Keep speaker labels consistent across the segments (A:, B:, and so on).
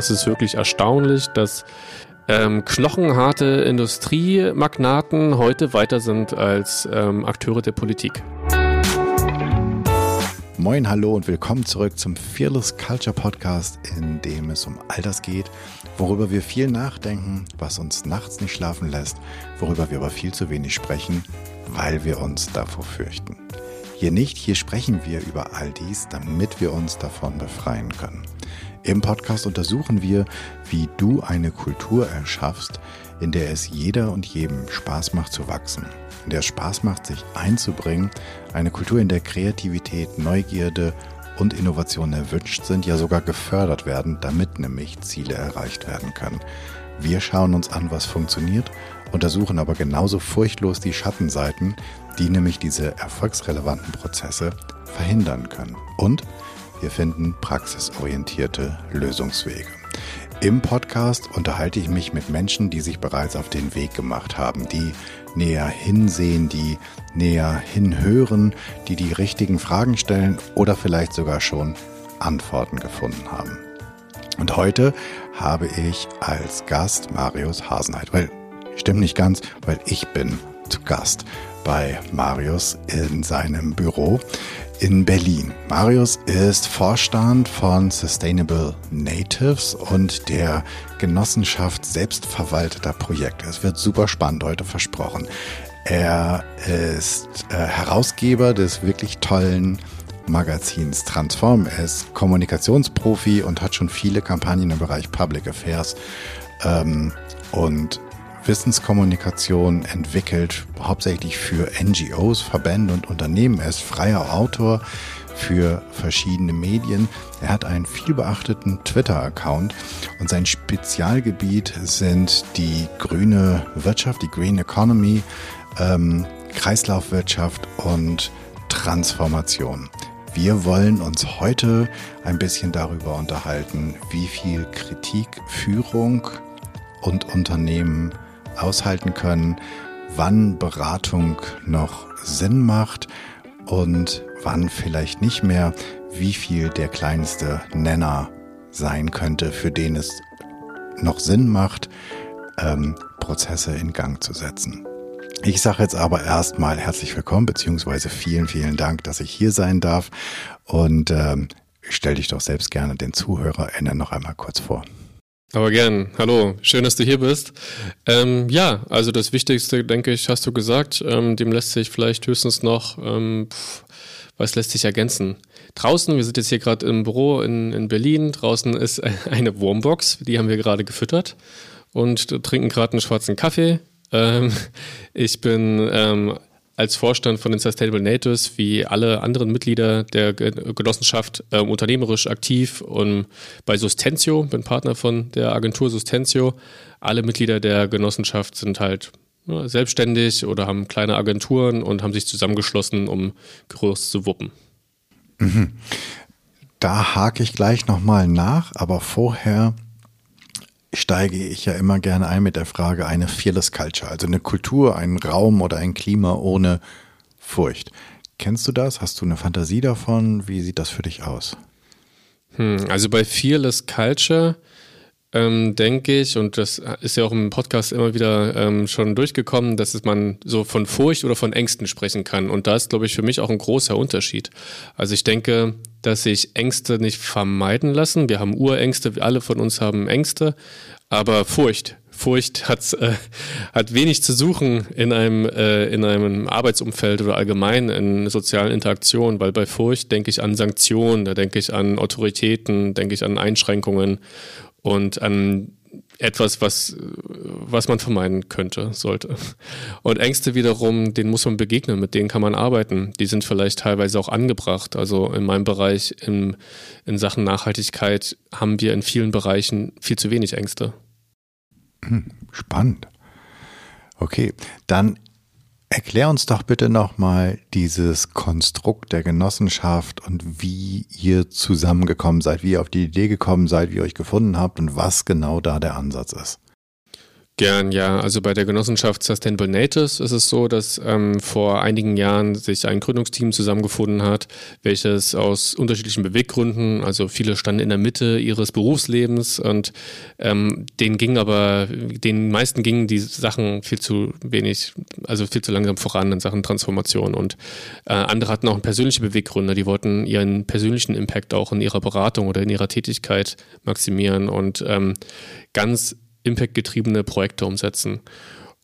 A: Es ist wirklich erstaunlich, dass ähm, knochenharte Industriemagnaten heute weiter sind als ähm, Akteure der Politik.
B: Moin, hallo und willkommen zurück zum Fearless Culture Podcast, in dem es um all das geht, worüber wir viel nachdenken, was uns nachts nicht schlafen lässt, worüber wir aber viel zu wenig sprechen, weil wir uns davor fürchten. Hier nicht, hier sprechen wir über all dies, damit wir uns davon befreien können. Im Podcast untersuchen wir, wie du eine Kultur erschaffst, in der es jeder und jedem Spaß macht zu wachsen, in der es Spaß macht, sich einzubringen, eine Kultur, in der Kreativität, Neugierde und Innovation erwünscht sind, ja sogar gefördert werden, damit nämlich Ziele erreicht werden können. Wir schauen uns an, was funktioniert, untersuchen aber genauso furchtlos die Schattenseiten, die nämlich diese erfolgsrelevanten Prozesse verhindern können. Und wir finden praxisorientierte Lösungswege. Im Podcast unterhalte ich mich mit Menschen, die sich bereits auf den Weg gemacht haben, die näher hinsehen, die näher hinhören, die die richtigen Fragen stellen oder vielleicht sogar schon Antworten gefunden haben. Und heute habe ich als Gast Marius Hasenheit, weil stimmt nicht ganz, weil ich bin zu Gast bei Marius in seinem Büro in Berlin. Marius ist Vorstand von Sustainable Natives und der Genossenschaft selbstverwalteter Projekte. Es wird super spannend heute versprochen. Er ist äh, Herausgeber des wirklich tollen Magazins Transform. Er ist Kommunikationsprofi und hat schon viele Kampagnen im Bereich Public Affairs ähm, und Wissenskommunikation entwickelt, hauptsächlich für NGOs, Verbände und Unternehmen. Er ist freier Autor für verschiedene Medien. Er hat einen vielbeachteten Twitter-Account und sein Spezialgebiet sind die grüne Wirtschaft, die Green Economy, ähm, Kreislaufwirtschaft und Transformation. Wir wollen uns heute ein bisschen darüber unterhalten, wie viel Kritik Führung und Unternehmen aushalten können, wann Beratung noch Sinn macht und wann vielleicht nicht mehr, wie viel der kleinste Nenner sein könnte, für den es noch Sinn macht, ähm, Prozesse in Gang zu setzen. Ich sage jetzt aber erstmal herzlich willkommen, beziehungsweise vielen, vielen Dank, dass ich hier sein darf. Und ähm, stell dich doch selbst gerne den ZuhörerInnen noch einmal kurz vor.
A: Aber gern. Hallo, schön, dass du hier bist. Ähm, ja, also das Wichtigste, denke ich, hast du gesagt. Ähm, dem lässt sich vielleicht höchstens noch, ähm, pff, was lässt sich ergänzen? Draußen, wir sind jetzt hier gerade im Büro in, in Berlin. Draußen ist eine Wurmbox, die haben wir gerade gefüttert und trinken gerade einen schwarzen Kaffee. Ähm, ich bin ähm, als Vorstand von den Sustainable Natives wie alle anderen Mitglieder der Genossenschaft äh, unternehmerisch aktiv und bei Sustentio, bin Partner von der Agentur Sustentio. Alle Mitglieder der Genossenschaft sind halt ja, selbstständig oder haben kleine Agenturen und haben sich zusammengeschlossen, um groß zu wuppen.
B: Mhm. Da hake ich gleich nochmal nach, aber vorher steige ich ja immer gerne ein mit der Frage eine Fearless Culture, also eine Kultur, einen Raum oder ein Klima ohne Furcht. Kennst du das? Hast du eine Fantasie davon? Wie sieht das für dich aus?
A: Hm, also bei Fearless Culture ähm, denke ich, und das ist ja auch im Podcast immer wieder ähm, schon durchgekommen, dass es man so von Furcht oder von Ängsten sprechen kann. Und da ist, glaube ich, für mich auch ein großer Unterschied. Also ich denke, dass sich Ängste nicht vermeiden lassen. Wir haben Urängste, alle von uns haben Ängste, aber Furcht. Furcht hat, äh, hat wenig zu suchen in einem, äh, in einem Arbeitsumfeld oder allgemein in sozialen Interaktionen, weil bei Furcht denke ich an Sanktionen, da denke ich an Autoritäten, denke ich an Einschränkungen und an etwas, was, was man vermeiden könnte, sollte. Und Ängste wiederum, denen muss man begegnen, mit denen kann man arbeiten. Die sind vielleicht teilweise auch angebracht. Also in meinem Bereich, in, in Sachen Nachhaltigkeit, haben wir in vielen Bereichen viel zu wenig Ängste.
B: Hm, spannend. Okay, dann Erklär uns doch bitte nochmal dieses Konstrukt der Genossenschaft und wie ihr zusammengekommen seid, wie ihr auf die Idee gekommen seid, wie ihr euch gefunden habt und was genau da der Ansatz ist.
A: Gern, ja. Also bei der Genossenschaft Sustainable Natives ist es so, dass ähm, vor einigen Jahren sich ein Gründungsteam zusammengefunden hat, welches aus unterschiedlichen Beweggründen, also viele standen in der Mitte ihres Berufslebens und ähm, denen ging aber, den meisten gingen die Sachen viel zu wenig, also viel zu langsam voran in Sachen Transformation und äh, andere hatten auch persönliche Beweggründe, die wollten ihren persönlichen Impact auch in ihrer Beratung oder in ihrer Tätigkeit maximieren und ähm, ganz impactgetriebene Projekte umsetzen.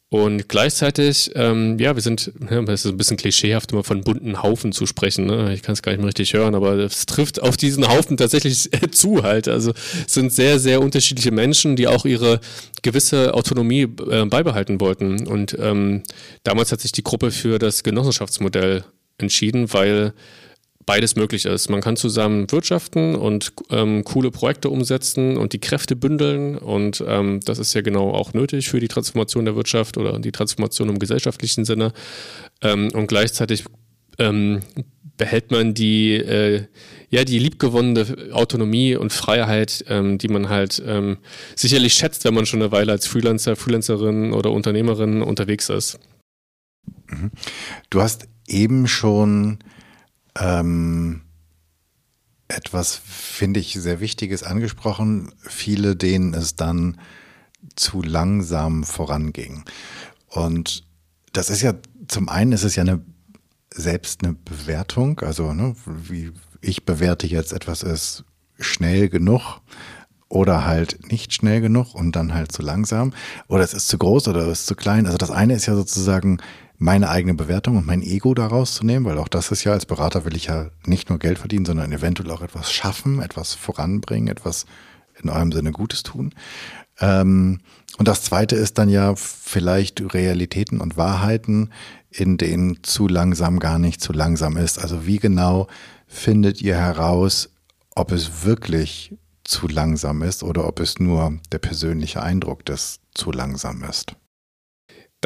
A: Und gleichzeitig, ähm, ja, wir sind, das ist ein bisschen klischeehaft, immer von bunten Haufen zu sprechen. Ne? Ich kann es gar nicht mehr richtig hören, aber es trifft auf diesen Haufen tatsächlich zu halt. Also es sind sehr, sehr unterschiedliche Menschen, die auch ihre gewisse Autonomie äh, beibehalten wollten. Und ähm, damals hat sich die Gruppe für das Genossenschaftsmodell entschieden, weil beides möglich ist. Man kann zusammen wirtschaften und ähm, coole Projekte umsetzen und die Kräfte bündeln. Und ähm, das ist ja genau auch nötig für die Transformation der Wirtschaft oder die Transformation im gesellschaftlichen Sinne. Ähm, und gleichzeitig ähm, behält man die, äh, ja, die liebgewonnene Autonomie und Freiheit, ähm, die man halt ähm, sicherlich schätzt, wenn man schon eine Weile als Freelancer, Freelancerin oder Unternehmerin unterwegs ist.
B: Mhm. Du hast eben schon ähm, etwas, finde ich, sehr Wichtiges angesprochen. Viele, denen es dann zu langsam voranging. Und das ist ja, zum einen ist es ja eine selbst eine Bewertung, also ne, wie ich bewerte jetzt etwas ist schnell genug oder halt nicht schnell genug und dann halt zu langsam oder es ist zu groß oder es ist zu klein. Also das eine ist ja sozusagen meine eigene Bewertung und mein Ego daraus zu nehmen, weil auch das ist ja als Berater will ich ja nicht nur Geld verdienen, sondern eventuell auch etwas schaffen, etwas voranbringen, etwas in eurem Sinne Gutes tun. Ähm, und das zweite ist dann ja vielleicht Realitäten und Wahrheiten, in denen zu langsam gar nicht zu langsam ist. Also wie genau findet ihr heraus, ob es wirklich zu langsam ist oder ob es nur der persönliche Eindruck des zu langsam ist?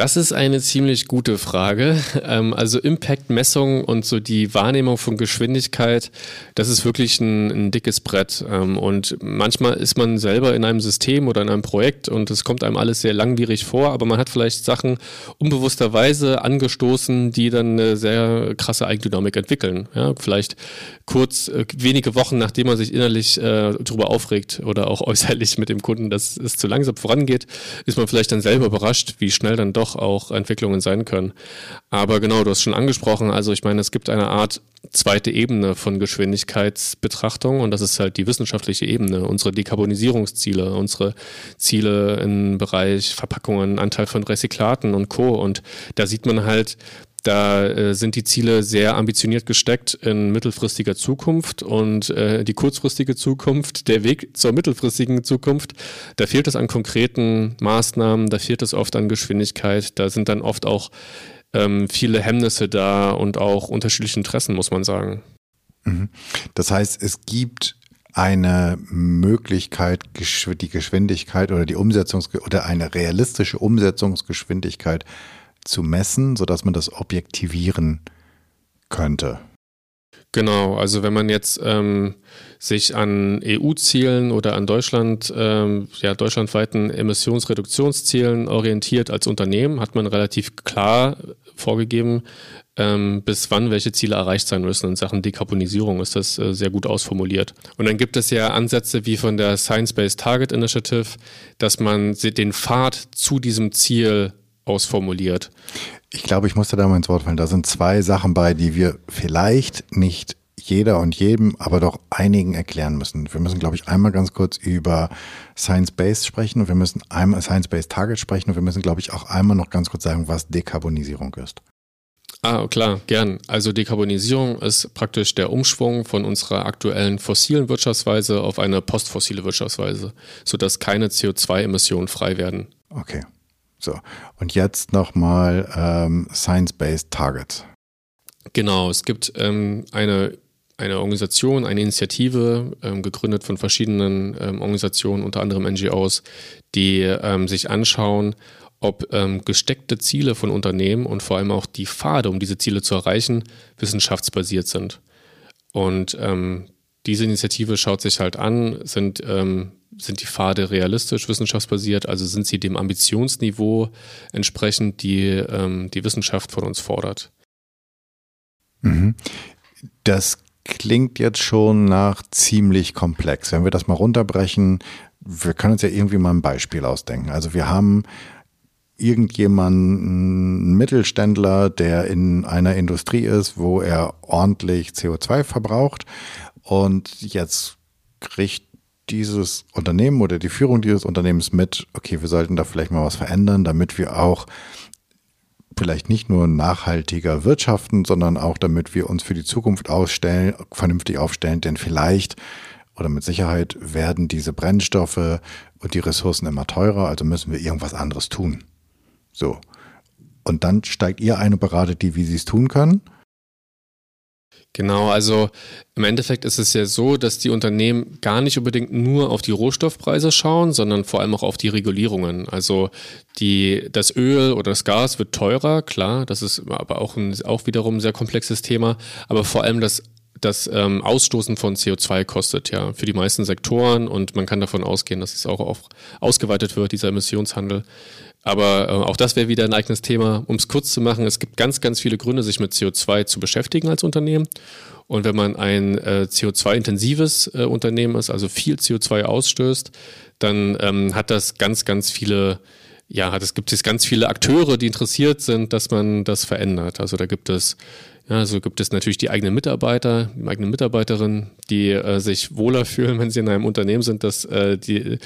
A: Das ist eine ziemlich gute Frage. Ähm, also Impact-Messung und so die Wahrnehmung von Geschwindigkeit, das ist wirklich ein, ein dickes Brett. Ähm, und manchmal ist man selber in einem System oder in einem Projekt und es kommt einem alles sehr langwierig vor, aber man hat vielleicht Sachen unbewussterweise angestoßen, die dann eine sehr krasse Eigendynamik entwickeln. Ja, vielleicht kurz, äh, wenige Wochen nachdem man sich innerlich äh, darüber aufregt oder auch äußerlich mit dem Kunden, dass es zu langsam vorangeht, ist man vielleicht dann selber überrascht, wie schnell dann doch auch Entwicklungen sein können. Aber genau, du hast schon angesprochen, also ich meine, es gibt eine Art zweite Ebene von Geschwindigkeitsbetrachtung und das ist halt die wissenschaftliche Ebene, unsere Dekarbonisierungsziele, unsere Ziele im Bereich Verpackungen, Anteil von Recyklaten und Co. Und da sieht man halt, da äh, sind die Ziele sehr ambitioniert gesteckt in mittelfristiger Zukunft und äh, die kurzfristige Zukunft, der Weg zur mittelfristigen Zukunft, da fehlt es an konkreten Maßnahmen, da fehlt es oft an Geschwindigkeit, da sind dann oft auch ähm, viele Hemmnisse da und auch unterschiedliche Interessen, muss man sagen.
B: Mhm. Das heißt, es gibt eine Möglichkeit, die Geschwindigkeit oder die Umsetzungs oder eine realistische Umsetzungsgeschwindigkeit zu messen, sodass man das objektivieren könnte.
A: Genau, also wenn man jetzt ähm, sich an EU-Zielen oder an Deutschland, ähm, ja, deutschlandweiten Emissionsreduktionszielen orientiert als Unternehmen, hat man relativ klar vorgegeben, ähm, bis wann welche Ziele erreicht sein müssen. In Sachen Dekarbonisierung ist das äh, sehr gut ausformuliert. Und dann gibt es ja Ansätze wie von der Science-Based Target Initiative, dass man den Pfad zu diesem Ziel ausformuliert.
B: Ich glaube, ich musste da mal ins Wort fallen. Da sind zwei Sachen bei, die wir vielleicht nicht jeder und jedem, aber doch einigen erklären müssen. Wir müssen, glaube ich, einmal ganz kurz über Science-Based sprechen und wir müssen einmal Science-Based Target sprechen und wir müssen, glaube ich, auch einmal noch ganz kurz sagen, was Dekarbonisierung ist.
A: Ah, klar, gern. Also Dekarbonisierung ist praktisch der Umschwung von unserer aktuellen fossilen Wirtschaftsweise auf eine postfossile Wirtschaftsweise, sodass keine CO2-Emissionen frei werden.
B: Okay. So, und jetzt nochmal ähm, Science-Based Targets.
A: Genau, es gibt ähm, eine, eine Organisation, eine Initiative, ähm, gegründet von verschiedenen ähm, Organisationen, unter anderem NGOs, die ähm, sich anschauen, ob ähm, gesteckte Ziele von Unternehmen und vor allem auch die Pfade, um diese Ziele zu erreichen, wissenschaftsbasiert sind. Und diese Initiative schaut sich halt an, sind, sind die Pfade realistisch, wissenschaftsbasiert, also sind sie dem Ambitionsniveau entsprechend, die ähm, die Wissenschaft von uns fordert.
B: Mhm. Das klingt jetzt schon nach ziemlich komplex. Wenn wir das mal runterbrechen, wir können uns ja irgendwie mal ein Beispiel ausdenken. Also wir haben irgendjemanden, einen Mittelständler, der in einer Industrie ist, wo er ordentlich CO2 verbraucht und jetzt kriegt dieses Unternehmen oder die Führung dieses Unternehmens mit, okay, wir sollten da vielleicht mal was verändern, damit wir auch vielleicht nicht nur nachhaltiger wirtschaften, sondern auch damit wir uns für die Zukunft ausstellen, vernünftig aufstellen, denn vielleicht oder mit Sicherheit werden diese Brennstoffe und die Ressourcen immer teurer, also müssen wir irgendwas anderes tun. So. Und dann steigt ihr ein und beratet die, wie sie es tun können.
A: Genau, also im Endeffekt ist es ja so, dass die Unternehmen gar nicht unbedingt nur auf die Rohstoffpreise schauen, sondern vor allem auch auf die Regulierungen. Also die, das Öl oder das Gas wird teurer, klar, das ist aber auch, ein, auch wiederum ein sehr komplexes Thema, aber vor allem das das ähm, Ausstoßen von CO2 kostet ja für die meisten Sektoren und man kann davon ausgehen, dass es auch auf, ausgeweitet wird, dieser Emissionshandel. Aber äh, auch das wäre wieder ein eigenes Thema. Um es kurz zu machen, es gibt ganz, ganz viele Gründe, sich mit CO2 zu beschäftigen als Unternehmen. Und wenn man ein äh, CO2-intensives äh, Unternehmen ist, also viel CO2 ausstößt, dann ähm, hat das ganz, ganz viele ja, es gibt es ganz viele Akteure, die interessiert sind, dass man das verändert. Also da gibt es ja, so gibt es natürlich die eigenen Mitarbeiter, die eigenen Mitarbeiterinnen, die äh, sich wohler fühlen, wenn sie in einem Unternehmen sind, dass äh, die,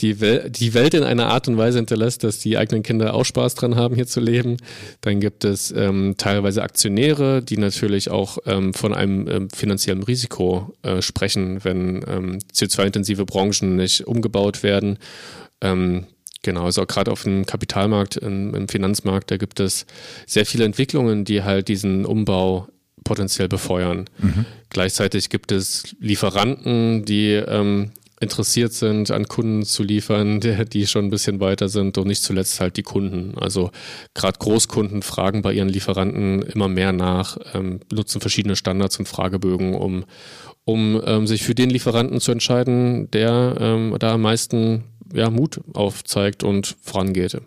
A: die, Wel die Welt in einer Art und Weise hinterlässt, dass die eigenen Kinder auch Spaß dran haben, hier zu leben. Dann gibt es ähm, teilweise Aktionäre, die natürlich auch ähm, von einem ähm, finanziellen Risiko äh, sprechen, wenn ähm, CO2-intensive Branchen nicht umgebaut werden. Ähm, Genau, also gerade auf dem Kapitalmarkt, im, im, Finanzmarkt, da gibt es sehr viele Entwicklungen, die halt diesen Umbau potenziell befeuern. Mhm. Gleichzeitig gibt es Lieferanten, die ähm, interessiert sind, an Kunden zu liefern, die, schon ein bisschen weiter sind und nicht zuletzt halt die Kunden. Also gerade Großkunden fragen bei ihren Lieferanten immer mehr nach, ähm, nutzen verschiedene Standards und Fragebögen, um, um ähm, sich für den Lieferanten zu entscheiden, der ähm, da am meisten ja, Mut aufzeigt und vorangeht.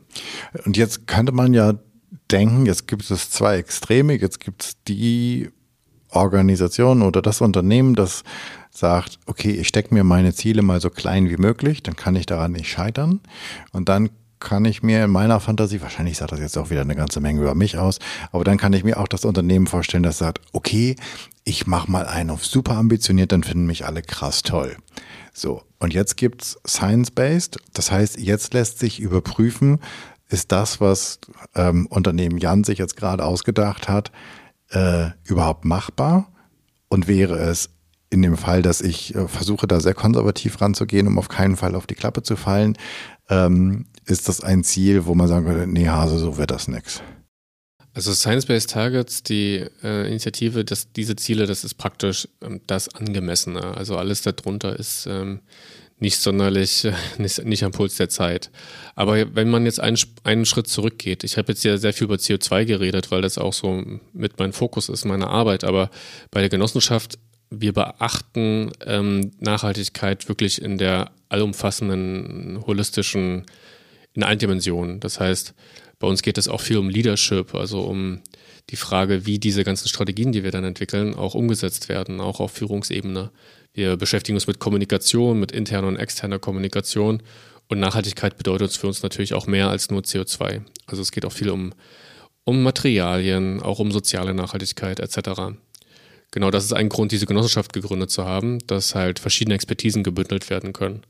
B: Und jetzt könnte man ja denken, jetzt gibt es zwei Extreme, jetzt gibt es die Organisation oder das Unternehmen, das sagt, okay, ich stecke mir meine Ziele mal so klein wie möglich, dann kann ich daran nicht scheitern. Und dann kann ich mir in meiner Fantasie, wahrscheinlich sagt das jetzt auch wieder eine ganze Menge über mich aus, aber dann kann ich mir auch das Unternehmen vorstellen, das sagt, okay, ich mache mal einen auf super ambitioniert, dann finden mich alle krass toll. So, und jetzt gibt's Science-Based. Das heißt, jetzt lässt sich überprüfen, ist das, was ähm, Unternehmen Jan sich jetzt gerade ausgedacht hat, äh, überhaupt machbar? Und wäre es in dem Fall, dass ich äh, versuche, da sehr konservativ ranzugehen, um auf keinen Fall auf die Klappe zu fallen, ähm, ist das ein Ziel, wo man sagen würde, nee, Hase, so wird das nix.
A: Also Science-Based Targets, die äh, Initiative, dass diese Ziele, das ist praktisch ähm, das Angemessene. Also alles darunter ist ähm, nicht sonderlich, äh, nicht, nicht, am Puls der Zeit. Aber wenn man jetzt einen, einen Schritt zurückgeht, ich habe jetzt ja sehr viel über CO2 geredet, weil das auch so mit meinem Fokus ist, meine Arbeit, aber bei der Genossenschaft, wir beachten ähm, Nachhaltigkeit wirklich in der allumfassenden, holistischen, in allen Dimensionen. Das heißt, bei uns geht es auch viel um Leadership, also um die Frage, wie diese ganzen Strategien, die wir dann entwickeln, auch umgesetzt werden, auch auf Führungsebene. Wir beschäftigen uns mit Kommunikation, mit interner und externer Kommunikation. Und Nachhaltigkeit bedeutet für uns natürlich auch mehr als nur CO2. Also es geht auch viel um, um Materialien, auch um soziale Nachhaltigkeit etc. Genau das ist ein Grund, diese Genossenschaft gegründet zu haben, dass halt verschiedene Expertisen gebündelt werden können.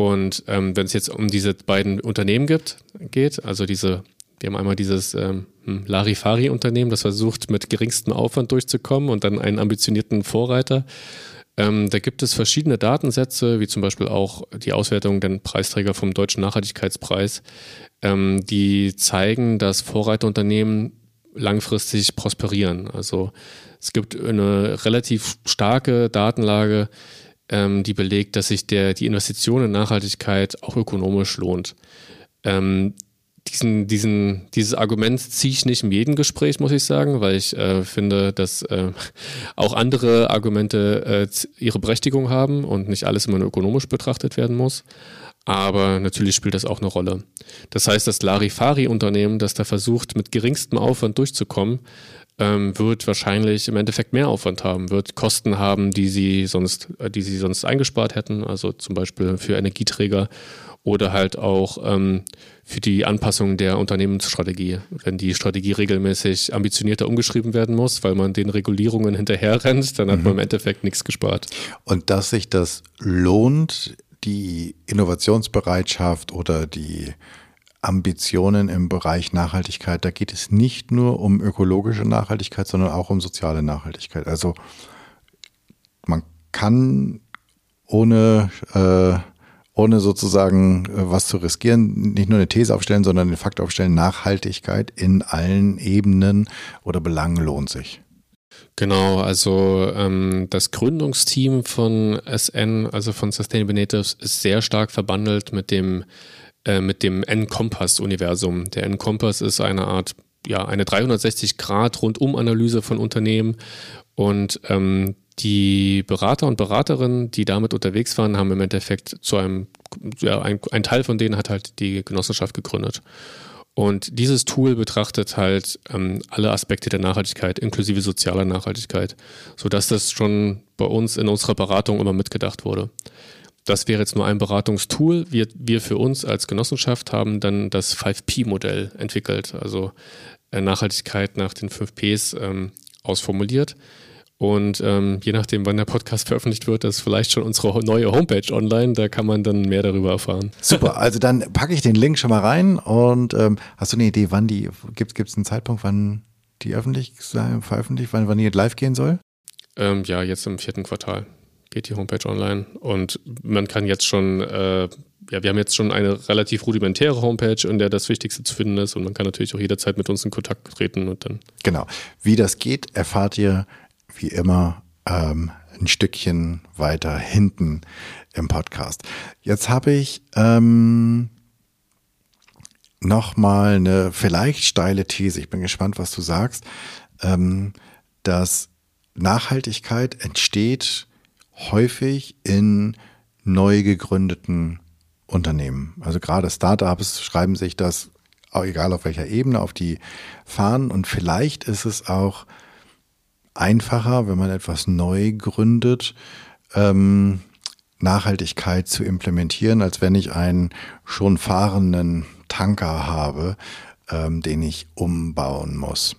A: Und ähm, wenn es jetzt um diese beiden Unternehmen gibt, geht, also diese, wir haben einmal dieses ähm, hm, Larifari-Unternehmen, das versucht mit geringstem Aufwand durchzukommen und dann einen ambitionierten Vorreiter. Ähm, da gibt es verschiedene Datensätze, wie zum Beispiel auch die Auswertung der Preisträger vom Deutschen Nachhaltigkeitspreis, ähm, die zeigen, dass Vorreiterunternehmen langfristig prosperieren. Also es gibt eine relativ starke Datenlage, ähm, die belegt, dass sich der, die Investition in Nachhaltigkeit auch ökonomisch lohnt. Ähm, diesen, diesen, dieses Argument ziehe ich nicht in jedem Gespräch, muss ich sagen, weil ich äh, finde, dass äh, auch andere Argumente äh, ihre Berechtigung haben und nicht alles immer nur ökonomisch betrachtet werden muss. Aber natürlich spielt das auch eine Rolle. Das heißt, das Larifari-Unternehmen, das da versucht, mit geringstem Aufwand durchzukommen, ähm, wird wahrscheinlich im Endeffekt mehr Aufwand haben, wird Kosten haben, die sie sonst, äh, die sie sonst eingespart hätten, also zum Beispiel für Energieträger oder halt auch ähm, für die Anpassung der Unternehmensstrategie, wenn die Strategie regelmäßig ambitionierter umgeschrieben werden muss, weil man den Regulierungen hinterherrennt, dann hat mhm. man im Endeffekt nichts gespart.
B: Und dass sich das lohnt, die Innovationsbereitschaft oder die Ambitionen im Bereich Nachhaltigkeit, da geht es nicht nur um ökologische Nachhaltigkeit, sondern auch um soziale Nachhaltigkeit. Also man kann ohne, äh, ohne sozusagen äh, was zu riskieren, nicht nur eine These aufstellen, sondern den Fakt aufstellen, Nachhaltigkeit in allen Ebenen oder Belangen lohnt sich.
A: Genau, also ähm, das Gründungsteam von SN, also von Sustainable Natives, ist sehr stark verbandelt mit dem äh, mit dem N-Kompass-Universum. Der N-Kompass ist eine Art, ja, eine 360-Grad-Rundum-Analyse von Unternehmen und ähm, die Berater und Beraterinnen, die damit unterwegs waren, haben im Endeffekt zu einem, ja, ein, ein Teil von denen hat halt die Genossenschaft gegründet. Und dieses Tool betrachtet halt ähm, alle Aspekte der Nachhaltigkeit, inklusive sozialer Nachhaltigkeit, sodass das schon bei uns in unserer Beratung immer mitgedacht wurde. Das wäre jetzt nur ein Beratungstool. Wir, wir für uns als Genossenschaft haben dann das 5P-Modell entwickelt, also äh, Nachhaltigkeit nach den 5Ps ähm, ausformuliert. Und ähm, je nachdem, wann der Podcast veröffentlicht wird, ist vielleicht schon unsere neue Homepage online. Da kann man dann mehr darüber erfahren.
B: Super, also dann packe ich den Link schon mal rein. Und ähm, hast du eine Idee, wann die, gibt es einen Zeitpunkt, wann die öffentlich veröffentlicht, wann, wann die live gehen soll?
A: Ähm, ja, jetzt im vierten Quartal geht die Homepage online. Und man kann jetzt schon, äh, ja, wir haben jetzt schon eine relativ rudimentäre Homepage, in der das Wichtigste zu finden ist. Und man kann natürlich auch jederzeit mit uns in Kontakt treten und dann.
B: Genau. Wie das geht, erfahrt ihr wie immer ähm, ein Stückchen weiter hinten im Podcast. Jetzt habe ich ähm, nochmal eine vielleicht steile These. Ich bin gespannt, was du sagst. Ähm, dass Nachhaltigkeit entsteht häufig in neu gegründeten Unternehmen. Also gerade Startups schreiben sich das, egal auf welcher Ebene, auf die Fahnen. Und vielleicht ist es auch einfacher, wenn man etwas neu gründet, ähm, Nachhaltigkeit zu implementieren, als wenn ich einen schon fahrenden Tanker habe, ähm, den ich umbauen muss.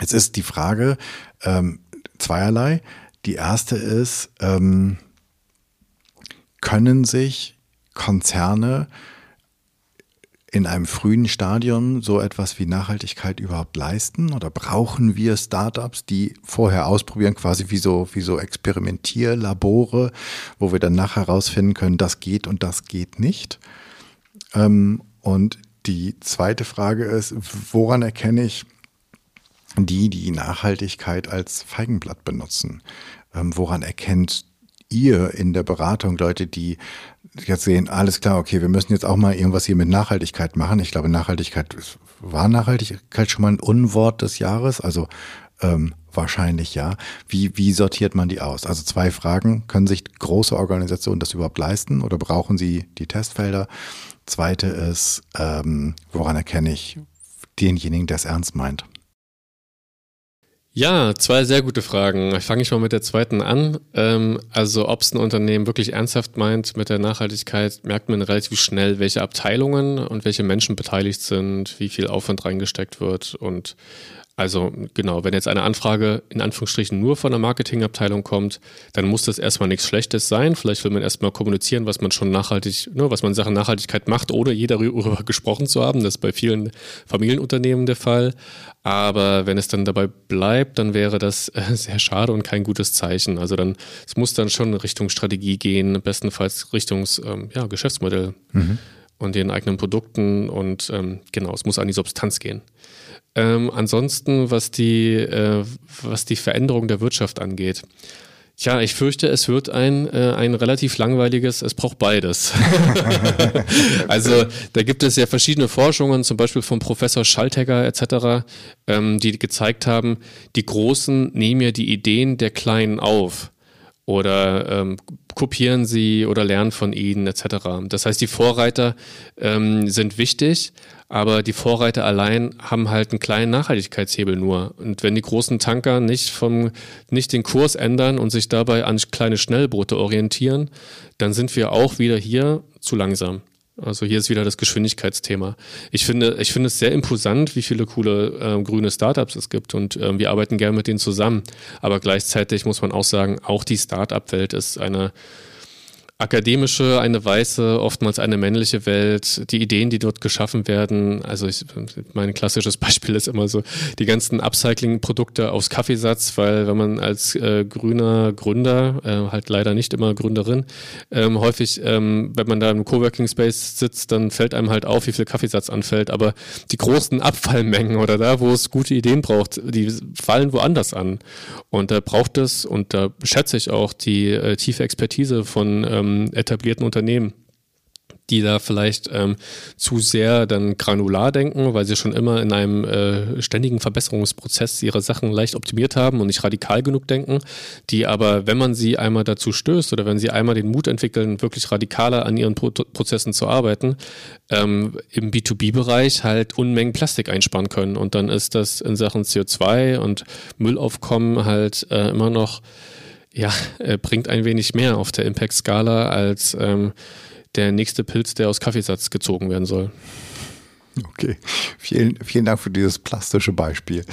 B: Jetzt ist die Frage ähm, zweierlei. Die erste ist, ähm, können sich Konzerne in einem frühen Stadium so etwas wie Nachhaltigkeit überhaupt leisten? Oder brauchen wir Startups, die vorher ausprobieren, quasi wie so, wie so Experimentierlabore, wo wir dann nachher herausfinden können, das geht und das geht nicht? Ähm, und die zweite Frage ist, woran erkenne ich die, die Nachhaltigkeit als Feigenblatt benutzen? Ähm, woran erkennt ihr in der Beratung Leute, die jetzt sehen, alles klar, okay, wir müssen jetzt auch mal irgendwas hier mit Nachhaltigkeit machen. Ich glaube, Nachhaltigkeit war Nachhaltigkeit schon mal ein Unwort des Jahres, also ähm, wahrscheinlich ja. Wie, wie sortiert man die aus? Also zwei Fragen. Können sich große Organisationen das überhaupt leisten oder brauchen sie die Testfelder? Zweite ist, ähm, woran erkenne ich denjenigen, der es ernst meint?
A: Ja, zwei sehr gute Fragen. Fange ich mal mit der zweiten an. Ähm, also ob es ein Unternehmen wirklich ernsthaft meint mit der Nachhaltigkeit, merkt man relativ schnell, welche Abteilungen und welche Menschen beteiligt sind, wie viel Aufwand reingesteckt wird und also genau, wenn jetzt eine Anfrage in Anführungsstrichen nur von der Marketingabteilung kommt, dann muss das erstmal nichts Schlechtes sein. Vielleicht will man erstmal kommunizieren, was man schon nachhaltig, ne, was man in Sachen Nachhaltigkeit macht, ohne je darüber gesprochen zu haben. Das ist bei vielen Familienunternehmen der Fall. Aber wenn es dann dabei bleibt, dann wäre das äh, sehr schade und kein gutes Zeichen. Also dann, es muss dann schon Richtung Strategie gehen, bestenfalls Richtung ähm, ja, Geschäftsmodell mhm. Und den eigenen Produkten und ähm, genau, es muss an die Substanz gehen. Ähm, ansonsten, was die, äh, was die Veränderung der Wirtschaft angeht. Tja, ich fürchte, es wird ein, äh, ein relativ langweiliges, es braucht beides. also da gibt es ja verschiedene Forschungen, zum Beispiel von Professor Schaltegger etc., ähm, die gezeigt haben, die Großen nehmen ja die Ideen der Kleinen auf oder ähm, kopieren sie oder lernen von ihnen etc. Das heißt, die Vorreiter ähm, sind wichtig, aber die Vorreiter allein haben halt einen kleinen Nachhaltigkeitshebel nur. Und wenn die großen Tanker nicht vom, nicht den Kurs ändern und sich dabei an kleine Schnellboote orientieren, dann sind wir auch wieder hier zu langsam. Also hier ist wieder das Geschwindigkeitsthema. Ich finde, ich finde es sehr imposant, wie viele coole äh, grüne Startups es gibt und äh, wir arbeiten gerne mit denen zusammen. Aber gleichzeitig muss man auch sagen, auch die Startup-Welt ist eine akademische, eine weiße, oftmals eine männliche Welt, die Ideen, die dort geschaffen werden. Also ich, mein klassisches Beispiel ist immer so die ganzen Upcycling-Produkte aus Kaffeesatz, weil wenn man als äh, grüner Gründer, äh, halt leider nicht immer Gründerin, ähm, häufig, ähm, wenn man da im Coworking Space sitzt, dann fällt einem halt auf, wie viel Kaffeesatz anfällt. Aber die großen Abfallmengen oder da, wo es gute Ideen braucht, die fallen woanders an. Und da braucht es, und da schätze ich auch die äh, tiefe Expertise von ähm, ähm, etablierten Unternehmen die da vielleicht ähm, zu sehr dann granular denken, weil sie schon immer in einem äh, ständigen Verbesserungsprozess ihre Sachen leicht optimiert haben und nicht radikal genug denken, die aber, wenn man sie einmal dazu stößt oder wenn sie einmal den Mut entwickeln, wirklich radikaler an ihren Pro Prozessen zu arbeiten, ähm, im B2B-Bereich halt Unmengen Plastik einsparen können. Und dann ist das in Sachen CO2 und Müllaufkommen halt äh, immer noch ja, äh, bringt ein wenig mehr auf der Impact-Skala als ähm, der nächste Pilz, der aus Kaffeesatz gezogen werden soll.
B: Okay, vielen, vielen Dank für dieses plastische Beispiel.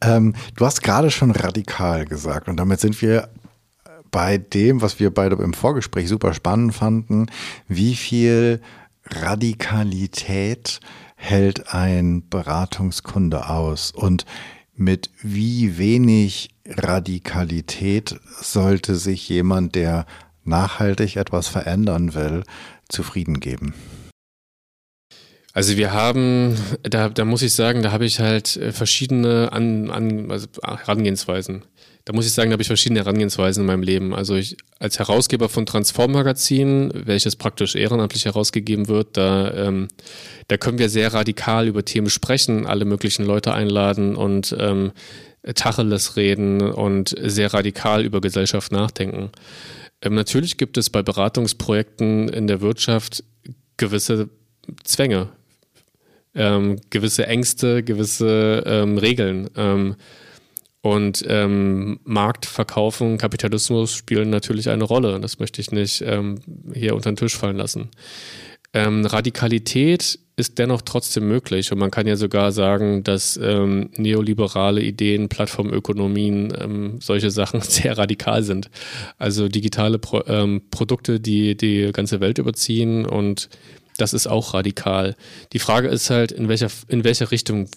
B: Ähm, du hast gerade schon radikal gesagt und damit sind wir bei dem, was wir beide im Vorgespräch super spannend fanden, wie viel Radikalität hält ein Beratungskunde aus und mit wie wenig Radikalität sollte sich jemand, der nachhaltig etwas verändern will, zufrieden geben?
A: Also wir haben, da, da muss ich sagen, da habe ich halt äh, verschiedene An, An, also Herangehensweisen. Da muss ich sagen, da habe ich verschiedene Herangehensweisen in meinem Leben. Also ich als Herausgeber von Transform Magazin, welches praktisch ehrenamtlich herausgegeben wird, da, ähm, da können wir sehr radikal über Themen sprechen, alle möglichen Leute einladen und ähm, Tacheles reden und sehr radikal über Gesellschaft nachdenken. Ähm, natürlich gibt es bei Beratungsprojekten in der Wirtschaft gewisse Zwänge, ähm, gewisse Ängste, gewisse ähm, Regeln. Ähm, und ähm, Markt, Verkaufen, Kapitalismus spielen natürlich eine Rolle. Das möchte ich nicht ähm, hier unter den Tisch fallen lassen. Ähm, Radikalität ist dennoch trotzdem möglich und man kann ja sogar sagen, dass ähm, neoliberale Ideen, Plattformökonomien, ähm, solche Sachen sehr radikal sind. Also digitale Pro ähm, Produkte, die die ganze Welt überziehen und das ist auch radikal. Die Frage ist halt, in welcher, in welcher Richtung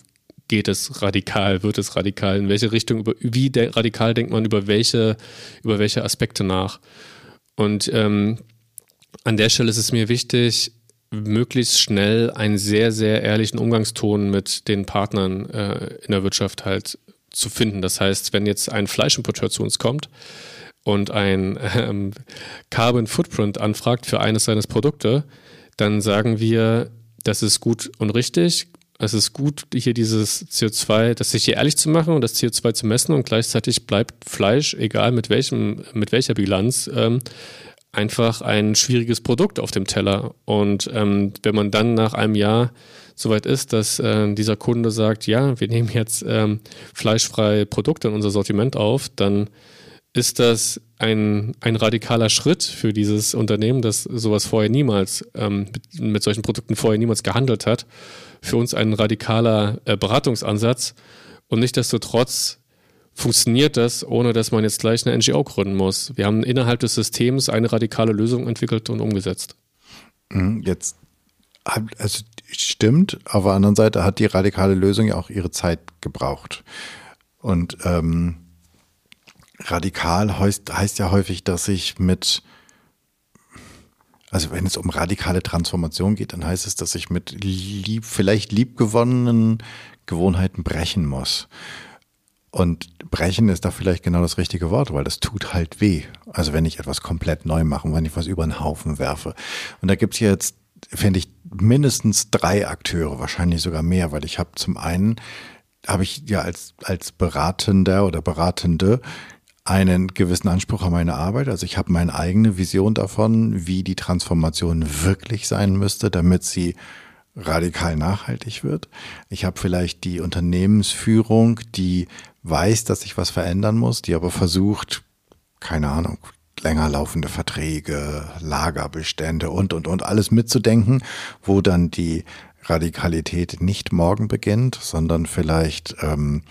A: geht es radikal, wird es radikal, in welche Richtung, über, wie radikal denkt man über welche, über welche Aspekte nach. Und ähm, an der Stelle ist es mir wichtig, möglichst schnell einen sehr, sehr ehrlichen Umgangston mit den Partnern äh, in der Wirtschaft halt zu finden. Das heißt, wenn jetzt ein Fleischimporteur zu uns kommt und ein ähm, Carbon Footprint anfragt für eines seines Produkte, dann sagen wir, das ist gut und richtig. Es ist gut, hier dieses CO2, das sich hier ehrlich zu machen und das CO2 zu messen und gleichzeitig bleibt Fleisch, egal mit welchem, mit welcher Bilanz, ähm, einfach ein schwieriges Produkt auf dem Teller. Und ähm, wenn man dann nach einem Jahr soweit ist, dass äh, dieser Kunde sagt, ja, wir nehmen jetzt ähm, fleischfreie Produkte in unser Sortiment auf, dann ist das ein, ein radikaler Schritt für dieses Unternehmen, das sowas vorher niemals, ähm, mit, mit, solchen Produkten vorher niemals gehandelt hat. Für uns ein radikaler äh, Beratungsansatz. Und nichtdestotrotz funktioniert das, ohne dass man jetzt gleich eine NGO gründen muss. Wir haben innerhalb des Systems eine radikale Lösung entwickelt und umgesetzt.
B: Mhm, jetzt, also stimmt, auf der anderen Seite hat die radikale Lösung ja auch ihre Zeit gebraucht. Und ähm, radikal heißt, heißt ja häufig, dass ich mit also wenn es um radikale Transformation geht, dann heißt es, dass ich mit lieb, vielleicht liebgewonnenen Gewohnheiten brechen muss. Und brechen ist da vielleicht genau das richtige Wort, weil das tut halt weh. Also wenn ich etwas komplett neu mache, wenn ich was über den Haufen werfe. Und da gibt's jetzt, finde ich, mindestens drei Akteure, wahrscheinlich sogar mehr, weil ich habe zum einen, habe ich ja als, als Beratender oder Beratende einen gewissen Anspruch an meine Arbeit. Also ich habe meine eigene Vision davon, wie die Transformation wirklich sein müsste, damit sie radikal nachhaltig wird. Ich habe vielleicht die Unternehmensführung, die weiß, dass sich was verändern muss, die aber versucht, keine Ahnung, länger laufende Verträge, Lagerbestände und, und, und alles mitzudenken, wo dann die Radikalität nicht morgen beginnt, sondern vielleicht ähm,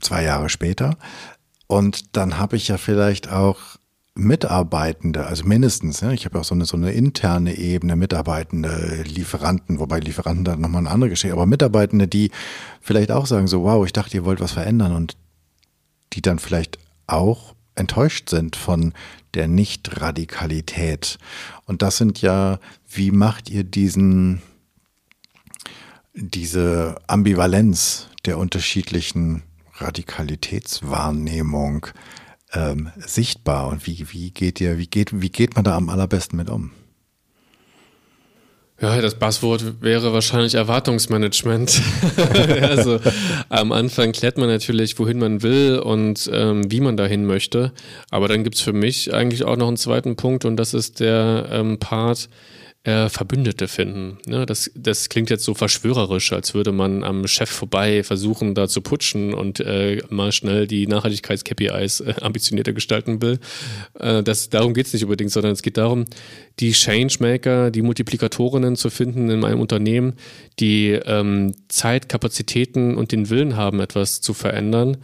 B: zwei Jahre später. Und dann habe ich ja vielleicht auch Mitarbeitende, also mindestens, ja, ich habe auch so eine, so eine interne Ebene, Mitarbeitende, Lieferanten, wobei Lieferanten da nochmal eine andere Geschichte, aber Mitarbeitende, die vielleicht auch sagen so, wow, ich dachte, ihr wollt was verändern und die dann vielleicht auch enttäuscht sind von der Nicht-Radikalität. Und das sind ja, wie macht ihr diesen, diese Ambivalenz der unterschiedlichen Radikalitätswahrnehmung ähm, sichtbar und wie, wie geht ihr, wie geht, wie geht man da am allerbesten mit um?
A: Ja, das Passwort wäre wahrscheinlich Erwartungsmanagement. also am Anfang klärt man natürlich, wohin man will und ähm, wie man dahin möchte. Aber dann gibt's für mich eigentlich auch noch einen zweiten Punkt und das ist der ähm, Part, äh, Verbündete finden. Ja, das, das klingt jetzt so verschwörerisch, als würde man am Chef vorbei versuchen, da zu putschen und äh, mal schnell die Nachhaltigkeits-KPIs äh, ambitionierter gestalten will. Äh, das, darum geht es nicht unbedingt, sondern es geht darum, die Changemaker, die Multiplikatorinnen zu finden in meinem Unternehmen, die ähm, Zeit, Kapazitäten und den Willen haben, etwas zu verändern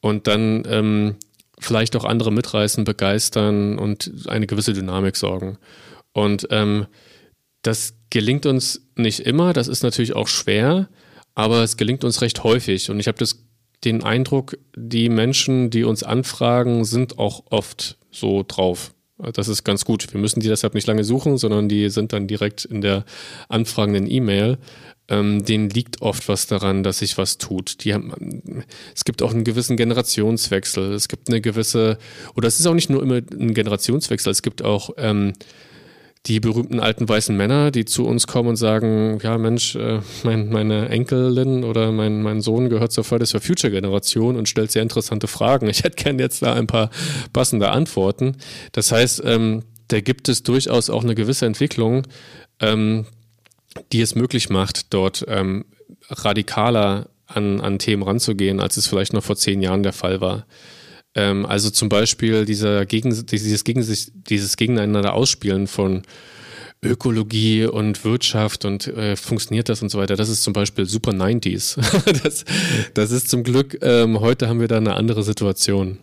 A: und dann ähm, vielleicht auch andere mitreißen, begeistern und eine gewisse Dynamik sorgen. Und ähm, das gelingt uns nicht immer, das ist natürlich auch schwer, aber es gelingt uns recht häufig. Und ich habe den Eindruck, die Menschen, die uns anfragen, sind auch oft so drauf. Das ist ganz gut. Wir müssen die deshalb nicht lange suchen, sondern die sind dann direkt in der anfragenden E-Mail. Ähm, denen liegt oft was daran, dass sich was tut. Die haben, es gibt auch einen gewissen Generationswechsel. Es gibt eine gewisse, oder es ist auch nicht nur immer ein Generationswechsel, es gibt auch ähm, die berühmten alten weißen Männer, die zu uns kommen und sagen, ja Mensch, äh, mein, meine Enkelin oder mein, mein Sohn gehört zur Fridays for Future Generation und stellt sehr interessante Fragen. Ich hätte gerne jetzt da ein paar passende Antworten. Das heißt, ähm, da gibt es durchaus auch eine gewisse Entwicklung, ähm, die es möglich macht, dort ähm, radikaler an, an Themen ranzugehen, als es vielleicht noch vor zehn Jahren der Fall war. Ähm, also zum Beispiel dieser Gegen, dieses, Gegen, dieses Gegeneinander Ausspielen von Ökologie und Wirtschaft und äh, funktioniert das und so weiter. Das ist zum Beispiel Super 90s. das, das ist zum Glück, ähm, heute haben wir da eine andere Situation.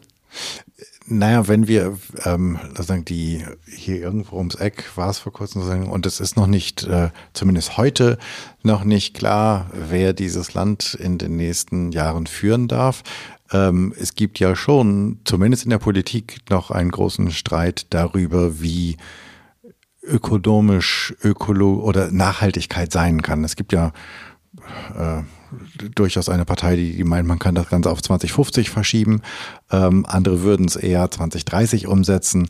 B: Naja, wenn wir ähm, sagen die hier irgendwo ums Eck war es vor kurzem sagen, und es ist noch nicht, äh, zumindest heute noch nicht klar, wer dieses Land in den nächsten Jahren führen darf ähm, es gibt ja schon, zumindest in der Politik, noch einen großen Streit darüber, wie ökonomisch Ökolo oder Nachhaltigkeit sein kann. Es gibt ja äh, durchaus eine Partei, die, meint, man kann das Ganze auf 2050 verschieben. Ähm, andere würden es eher 2030 umsetzen.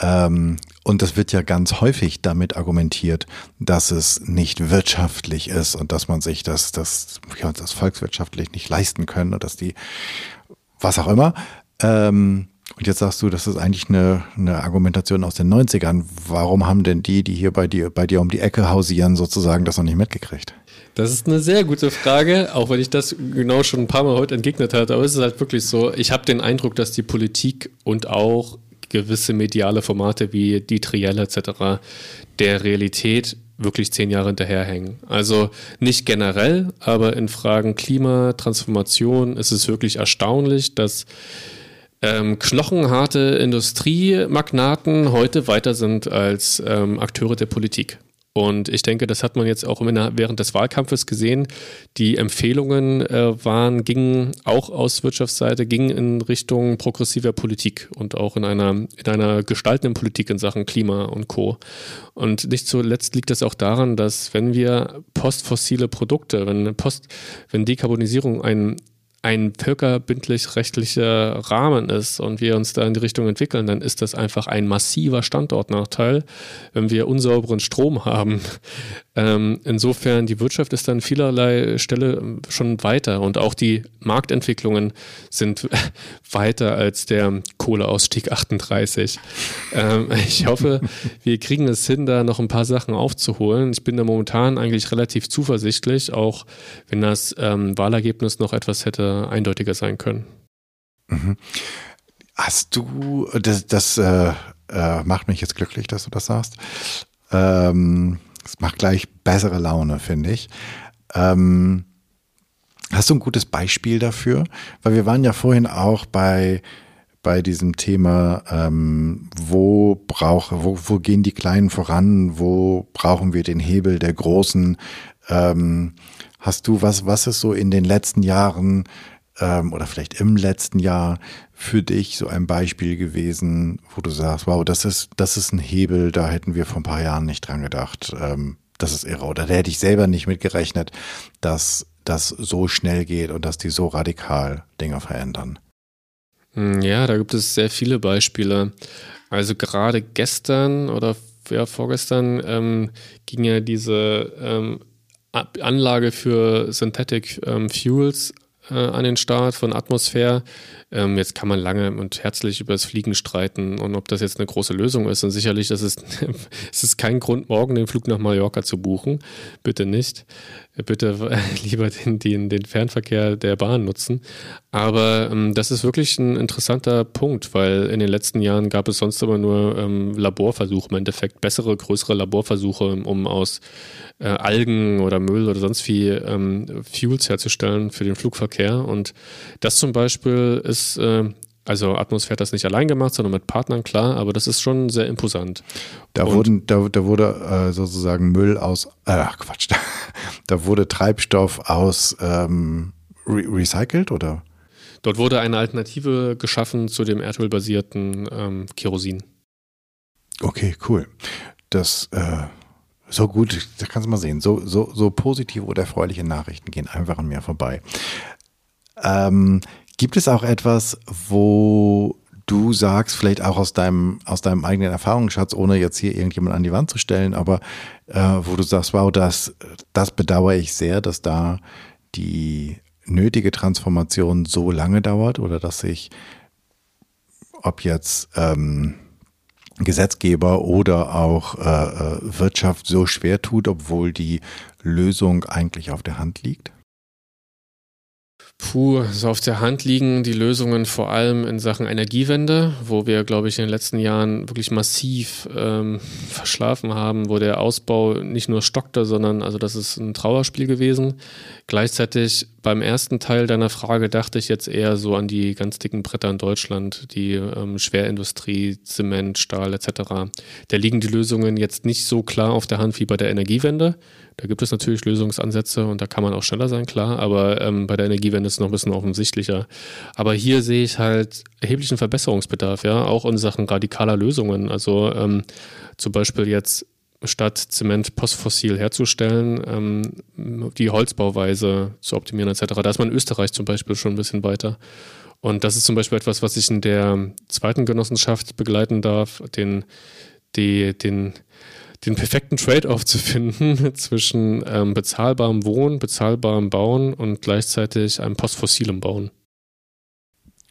B: Ähm, und das wird ja ganz häufig damit argumentiert, dass es nicht wirtschaftlich ist und dass man sich das, das, ja, das volkswirtschaftlich nicht leisten können und dass die, was auch immer. Ähm, und jetzt sagst du, das ist eigentlich eine, eine Argumentation aus den 90ern. Warum haben denn die, die hier bei dir, bei dir um die Ecke hausieren, sozusagen das noch nicht mitgekriegt?
A: Das ist eine sehr gute Frage, auch wenn ich das genau schon ein paar Mal heute entgegnet hatte. Aber es ist halt wirklich so, ich habe den Eindruck, dass die Politik und auch gewisse mediale Formate wie die Trielle etc. der Realität wirklich zehn Jahre hinterherhängen. Also nicht generell, aber in Fragen Klima, Transformation ist es wirklich erstaunlich, dass ähm, knochenharte Industriemagnaten heute weiter sind als ähm, Akteure der Politik. Und ich denke, das hat man jetzt auch während des Wahlkampfes gesehen. Die Empfehlungen äh, waren, gingen auch aus Wirtschaftsseite, gingen in Richtung progressiver Politik und auch in einer, in einer gestaltenden Politik in Sachen Klima und Co. Und nicht zuletzt liegt es auch daran, dass wenn wir postfossile Produkte, wenn Post, wenn Dekarbonisierung ein ein völkerbindlich-rechtlicher Rahmen ist und wir uns da in die Richtung entwickeln, dann ist das einfach ein massiver Standortnachteil, wenn wir unsauberen Strom haben. Ähm, insofern, die Wirtschaft ist dann vielerlei Stelle schon weiter und auch die Marktentwicklungen sind weiter als der Kohleausstieg 38. Ähm, ich hoffe, wir kriegen es hin, da noch ein paar Sachen aufzuholen. Ich bin da momentan eigentlich relativ zuversichtlich, auch wenn das ähm, Wahlergebnis noch etwas hätte eindeutiger sein können.
B: Mhm. Hast du, das, das äh, äh, macht mich jetzt glücklich, dass du das sagst. Ähm, es macht gleich bessere Laune, finde ich. Ähm, hast du ein gutes Beispiel dafür? Weil wir waren ja vorhin auch bei, bei diesem Thema, ähm, wo, brauche, wo, wo gehen die Kleinen voran, wo brauchen wir den Hebel der Großen? Ähm, hast du was, was ist so in den letzten Jahren ähm, oder vielleicht im letzten Jahr für dich so ein Beispiel gewesen, wo du sagst, wow, das ist, das ist ein Hebel, da hätten wir vor ein paar Jahren nicht dran gedacht. Ähm, das ist irre. Oder da hätte ich selber nicht mitgerechnet, dass das so schnell geht und dass die so radikal Dinge verändern.
A: Hm, ja, da gibt es sehr viele Beispiele. Also gerade gestern oder ja, vorgestern ähm, ging ja diese ähm, Anlage für Synthetic ähm, Fuels äh, an den Start von Atmosphäre. Ähm, jetzt kann man lange und herzlich über das Fliegen streiten und ob das jetzt eine große Lösung ist. Und sicherlich, das ist, es ist kein Grund, morgen den Flug nach Mallorca zu buchen. Bitte nicht. Bitte lieber den, den, den Fernverkehr der Bahn nutzen. Aber ähm, das ist wirklich ein interessanter Punkt, weil in den letzten Jahren gab es sonst immer nur ähm, Laborversuche, im Endeffekt bessere, größere Laborversuche, um aus äh, Algen oder Müll oder sonst wie ähm, Fuels herzustellen für den Flugverkehr. Und das zum Beispiel ist äh, also Atmosphäre hat das nicht allein gemacht, sondern mit Partnern, klar, aber das ist schon sehr imposant.
B: Da, wurden, da, da wurde äh, sozusagen Müll aus, äh, Quatsch, da, da wurde Treibstoff aus ähm, re recycelt oder?
A: Dort wurde eine Alternative geschaffen zu dem erdölbasierten ähm, Kerosin.
B: Okay, cool. Das äh, so gut, da kannst du mal sehen. So, so, so positive oder erfreuliche Nachrichten gehen einfach an mir vorbei. Ähm, gibt es auch etwas, wo du sagst, vielleicht auch aus deinem, aus deinem eigenen Erfahrungsschatz, ohne jetzt hier irgendjemand an die Wand zu stellen, aber äh, wo du sagst, wow, das, das bedauere ich sehr, dass da die nötige Transformation so lange dauert oder dass sich, ob jetzt ähm, Gesetzgeber oder auch äh, äh Wirtschaft so schwer tut, obwohl die Lösung eigentlich auf der Hand liegt?
A: Puh, so auf der Hand liegen die Lösungen vor allem in Sachen Energiewende, wo wir, glaube ich, in den letzten Jahren wirklich massiv ähm, verschlafen haben, wo der Ausbau nicht nur stockte, sondern also das ist ein Trauerspiel gewesen. Gleichzeitig beim ersten Teil deiner Frage dachte ich jetzt eher so an die ganz dicken Bretter in Deutschland, die ähm, Schwerindustrie, Zement, Stahl etc. Da liegen die Lösungen jetzt nicht so klar auf der Hand wie bei der Energiewende. Da gibt es natürlich Lösungsansätze und da kann man auch schneller sein, klar, aber ähm, bei der Energiewende ist es noch ein bisschen offensichtlicher. Aber hier sehe ich halt erheblichen Verbesserungsbedarf, ja, auch in Sachen radikaler Lösungen. Also ähm, zum Beispiel jetzt statt Zement postfossil herzustellen, ähm, die Holzbauweise zu optimieren etc. Da ist man in Österreich zum Beispiel schon ein bisschen weiter. Und das ist zum Beispiel etwas, was ich in der zweiten Genossenschaft begleiten darf, den, die, den den perfekten Trade-off zu finden zwischen ähm, bezahlbarem Wohnen, bezahlbarem Bauen und gleichzeitig einem postfossilem Bauen.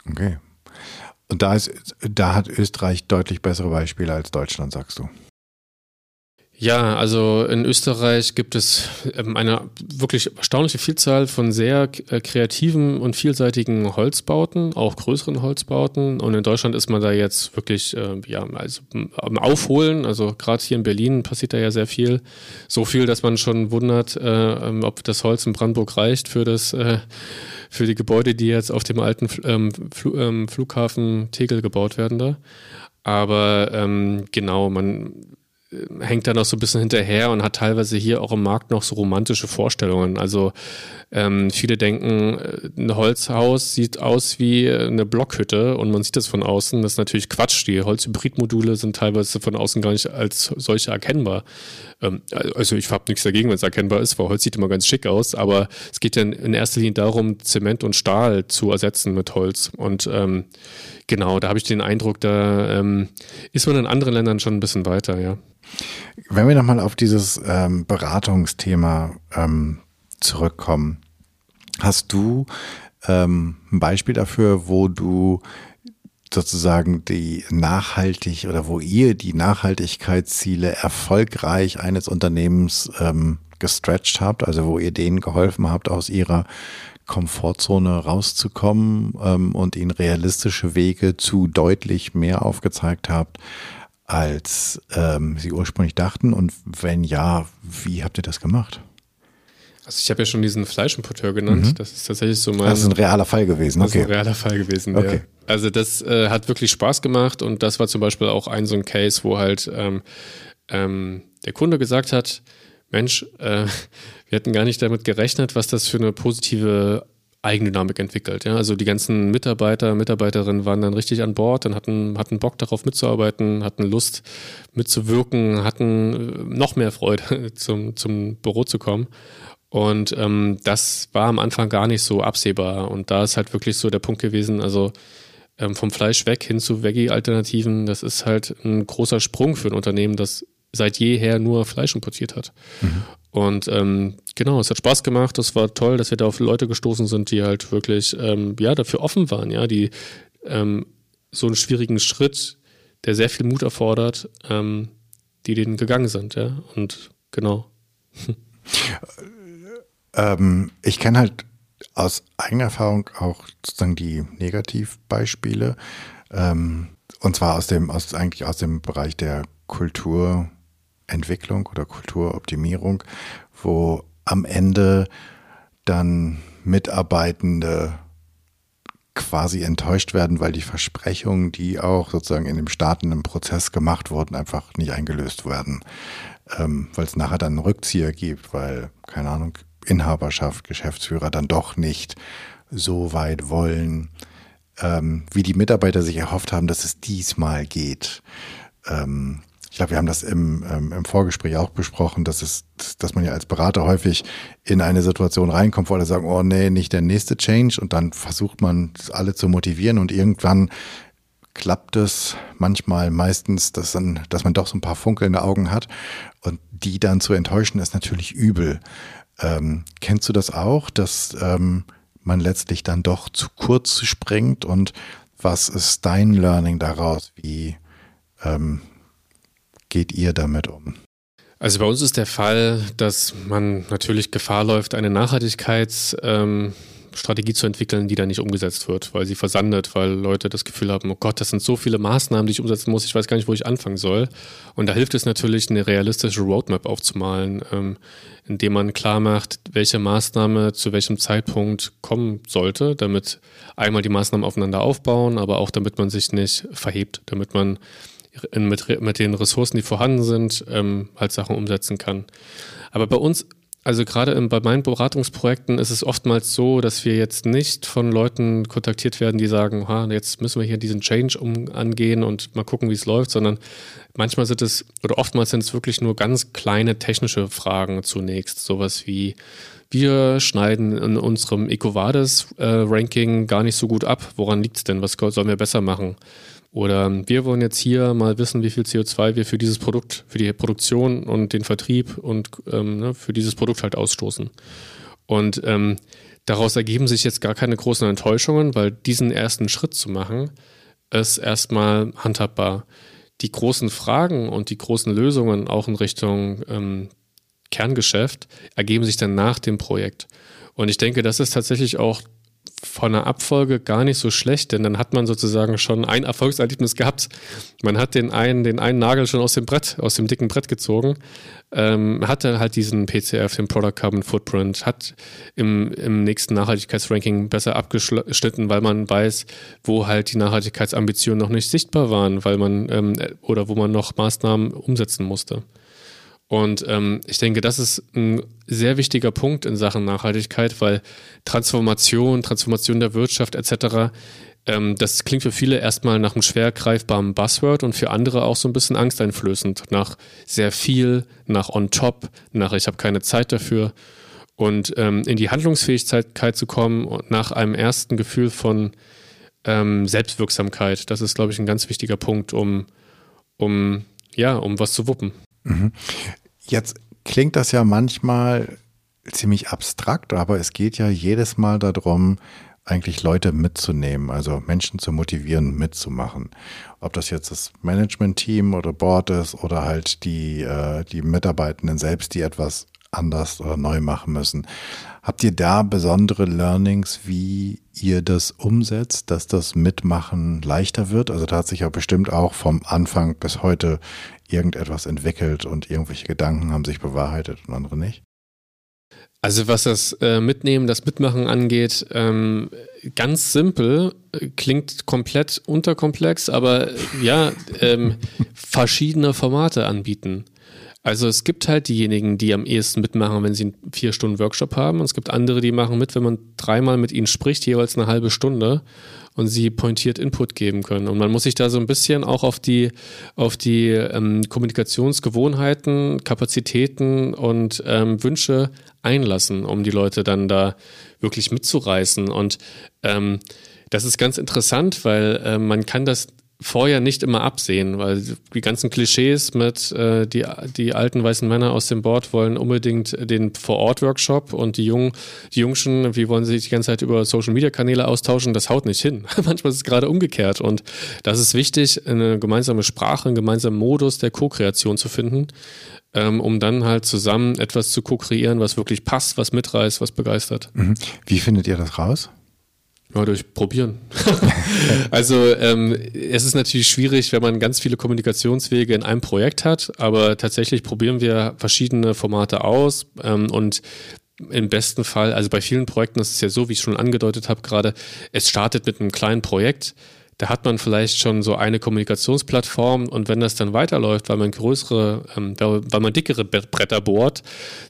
B: Okay. Und da, ist, da hat Österreich deutlich bessere Beispiele als Deutschland, sagst du.
A: Ja, also in Österreich gibt es ähm, eine wirklich erstaunliche Vielzahl von sehr äh, kreativen und vielseitigen Holzbauten, auch größeren Holzbauten. Und in Deutschland ist man da jetzt wirklich äh, ja, also am Aufholen. Also gerade hier in Berlin passiert da ja sehr viel. So viel, dass man schon wundert, äh, ähm, ob das Holz in Brandenburg reicht für das für die Gebäude, die jetzt auf dem alten ähm, Flughafen Tegel gebaut werden da. Aber ähm, genau, man hängt da noch so ein bisschen hinterher und hat teilweise hier auch im Markt noch so romantische Vorstellungen. Also ähm, viele denken, äh, ein Holzhaus sieht aus wie eine Blockhütte und man sieht das von außen. Das ist natürlich Quatsch. Die Holzhybridmodule sind teilweise von außen gar nicht als solche erkennbar. Ähm, also ich habe nichts dagegen, wenn es erkennbar ist, weil Holz sieht immer ganz schick aus, aber es geht ja in erster Linie darum, Zement und Stahl zu ersetzen mit Holz. Und ähm, genau, da habe ich den Eindruck, da ähm, ist man in anderen Ländern schon ein bisschen weiter, ja.
B: Wenn wir nochmal auf dieses ähm, Beratungsthema ähm, zurückkommen, hast du ähm, ein Beispiel dafür, wo du sozusagen die nachhaltig oder wo ihr die Nachhaltigkeitsziele erfolgreich eines Unternehmens ähm, gestretched habt, also wo ihr denen geholfen habt, aus ihrer Komfortzone rauszukommen ähm, und ihnen realistische Wege zu deutlich mehr aufgezeigt habt, als ähm, sie ursprünglich dachten? Und wenn ja, wie habt ihr das gemacht?
A: Also ich habe ja schon diesen Fleischimporteur genannt. Mhm. Das ist tatsächlich so mein.
B: Das ist ein realer Fall gewesen.
A: Okay. Das ist ein realer Fall gewesen.
B: Okay. Ja.
A: Also das äh, hat wirklich Spaß gemacht und das war zum Beispiel auch ein so ein Case, wo halt ähm, ähm, der Kunde gesagt hat, Mensch, äh, wir hätten gar nicht damit gerechnet, was das für eine positive Eigendynamik entwickelt. Ja? Also die ganzen Mitarbeiter, Mitarbeiterinnen waren dann richtig an Bord, dann hatten, hatten Bock darauf mitzuarbeiten, hatten Lust mitzuwirken, hatten äh, noch mehr Freude zum, zum Büro zu kommen. Und ähm, das war am Anfang gar nicht so absehbar. Und da ist halt wirklich so der Punkt gewesen, also ähm, vom Fleisch weg hin zu Veggie-Alternativen, das ist halt ein großer Sprung für ein Unternehmen, das seit jeher nur Fleisch importiert hat. Mhm. Und ähm, genau, es hat Spaß gemacht, es war toll, dass wir da auf Leute gestoßen sind, die halt wirklich ähm, ja, dafür offen waren, ja, die ähm, so einen schwierigen Schritt, der sehr viel Mut erfordert, ähm, die den gegangen sind, ja. Und genau.
B: Ähm, ich kenne halt aus eigener Erfahrung auch sozusagen die Negativbeispiele. Ähm, und zwar aus dem, aus, eigentlich aus dem Bereich der Kulturentwicklung oder Kulturoptimierung, wo am Ende dann Mitarbeitende quasi enttäuscht werden, weil die Versprechungen, die auch sozusagen in dem startenden Prozess gemacht wurden, einfach nicht eingelöst werden. Ähm, weil es nachher dann einen Rückzieher gibt, weil, keine Ahnung, Inhaberschaft, Geschäftsführer dann doch nicht so weit wollen, ähm, wie die Mitarbeiter sich erhofft haben, dass es diesmal geht. Ähm, ich glaube, wir haben das im, ähm, im Vorgespräch auch besprochen, dass es, dass man ja als Berater häufig in eine Situation reinkommt, wo alle sagen, oh nee, nicht der nächste Change und dann versucht man alle zu motivieren und irgendwann klappt es manchmal meistens, dass, dann, dass man doch so ein paar funkelnde Augen hat und die dann zu enttäuschen ist natürlich übel. Ähm, kennst du das auch, dass ähm, man letztlich dann doch zu kurz springt? Und was ist dein Learning daraus? Wie ähm, geht ihr damit um?
A: Also bei uns ist der Fall, dass man natürlich Gefahr läuft, eine Nachhaltigkeits- ähm, Strategie zu entwickeln, die dann nicht umgesetzt wird, weil sie versandet, weil Leute das Gefühl haben, oh Gott, das sind so viele Maßnahmen, die ich umsetzen muss, ich weiß gar nicht, wo ich anfangen soll. Und da hilft es natürlich, eine realistische Roadmap aufzumalen, ähm, indem man klar macht, welche Maßnahme zu welchem Zeitpunkt kommen sollte, damit einmal die Maßnahmen aufeinander aufbauen, aber auch damit man sich nicht verhebt, damit man mit, mit den Ressourcen, die vorhanden sind, ähm, halt Sachen umsetzen kann. Aber bei uns also gerade bei meinen Beratungsprojekten ist es oftmals so, dass wir jetzt nicht von Leuten kontaktiert werden, die sagen, ha, jetzt müssen wir hier diesen Change um angehen und mal gucken, wie es läuft, sondern manchmal sind es oder oftmals sind es wirklich nur ganz kleine technische Fragen zunächst, sowas wie wir schneiden in unserem EcoVadis-Ranking äh, gar nicht so gut ab. Woran liegt es denn? Was sollen wir besser machen? Oder wir wollen jetzt hier mal wissen, wie viel CO2 wir für dieses Produkt, für die Produktion und den Vertrieb und ähm, ne, für dieses Produkt halt ausstoßen. Und ähm, daraus ergeben sich jetzt gar keine großen Enttäuschungen, weil diesen ersten Schritt zu machen, ist erstmal handhabbar. Die großen Fragen und die großen Lösungen auch in Richtung ähm, Kerngeschäft ergeben sich dann nach dem Projekt. Und ich denke, das ist tatsächlich auch von der Abfolge gar nicht so schlecht, denn dann hat man sozusagen schon ein Erfolgserlebnis gehabt. Man hat den einen, den einen Nagel schon aus dem Brett, aus dem dicken Brett gezogen, ähm, hatte halt diesen PCF, den Product Carbon Footprint, hat im, im nächsten Nachhaltigkeitsranking besser abgeschnitten, weil man weiß, wo halt die Nachhaltigkeitsambitionen noch nicht sichtbar waren, weil man ähm, oder wo man noch Maßnahmen umsetzen musste. Und ähm, ich denke, das ist ein sehr wichtiger Punkt in Sachen Nachhaltigkeit, weil Transformation, Transformation der Wirtschaft etc., ähm, das klingt für viele erstmal nach einem schwer greifbaren Buzzword und für andere auch so ein bisschen angsteinflößend. Nach sehr viel, nach on top, nach ich habe keine Zeit dafür. Und ähm, in die Handlungsfähigkeit zu kommen und nach einem ersten Gefühl von ähm, Selbstwirksamkeit, das ist, glaube ich, ein ganz wichtiger Punkt, um, um, ja, um was zu wuppen. Mhm.
B: Jetzt klingt das ja manchmal ziemlich abstrakt, aber es geht ja jedes Mal darum, eigentlich Leute mitzunehmen, also Menschen zu motivieren, mitzumachen. Ob das jetzt das Management-Team oder Board ist oder halt die, äh, die Mitarbeitenden selbst, die etwas anders oder neu machen müssen. Habt ihr da besondere Learnings, wie ihr das umsetzt, dass das Mitmachen leichter wird? Also da hat sich ja bestimmt auch vom Anfang bis heute irgendetwas entwickelt und irgendwelche Gedanken haben sich bewahrheitet und andere nicht?
A: Also was das äh, Mitnehmen, das Mitmachen angeht, ähm, ganz simpel, äh, klingt komplett unterkomplex, aber äh, ja, ähm, verschiedene Formate anbieten. Also es gibt halt diejenigen, die am ehesten mitmachen, wenn sie einen vier Stunden Workshop haben. Und es gibt andere, die machen mit, wenn man dreimal mit ihnen spricht, jeweils eine halbe Stunde und sie pointiert Input geben können. Und man muss sich da so ein bisschen auch auf die, auf die ähm, Kommunikationsgewohnheiten, Kapazitäten und ähm, Wünsche einlassen, um die Leute dann da wirklich mitzureißen. Und ähm, das ist ganz interessant, weil äh, man kann das vorher nicht immer absehen, weil die ganzen Klischees mit äh, die, die alten weißen Männer aus dem Board wollen unbedingt den Vor-Ort-Workshop und die Jungen, die Jungschen, wie wollen sie sich die ganze Zeit über Social-Media-Kanäle austauschen, das haut nicht hin. Manchmal ist es gerade umgekehrt und das ist wichtig, eine gemeinsame Sprache, einen gemeinsamen Modus der Co-Kreation zu finden, ähm, um dann halt zusammen etwas zu co-kreieren, was wirklich passt, was mitreißt, was begeistert.
B: Mhm. Wie findet ihr das raus?
A: Ja, durch Probieren. also ähm, es ist natürlich schwierig, wenn man ganz viele Kommunikationswege in einem Projekt hat, aber tatsächlich probieren wir verschiedene Formate aus ähm, und im besten Fall, also bei vielen Projekten ist es ja so, wie ich schon angedeutet habe gerade, es startet mit einem kleinen Projekt da hat man vielleicht schon so eine Kommunikationsplattform und wenn das dann weiterläuft, weil man größere, ähm, weil man dickere Bretter bohrt,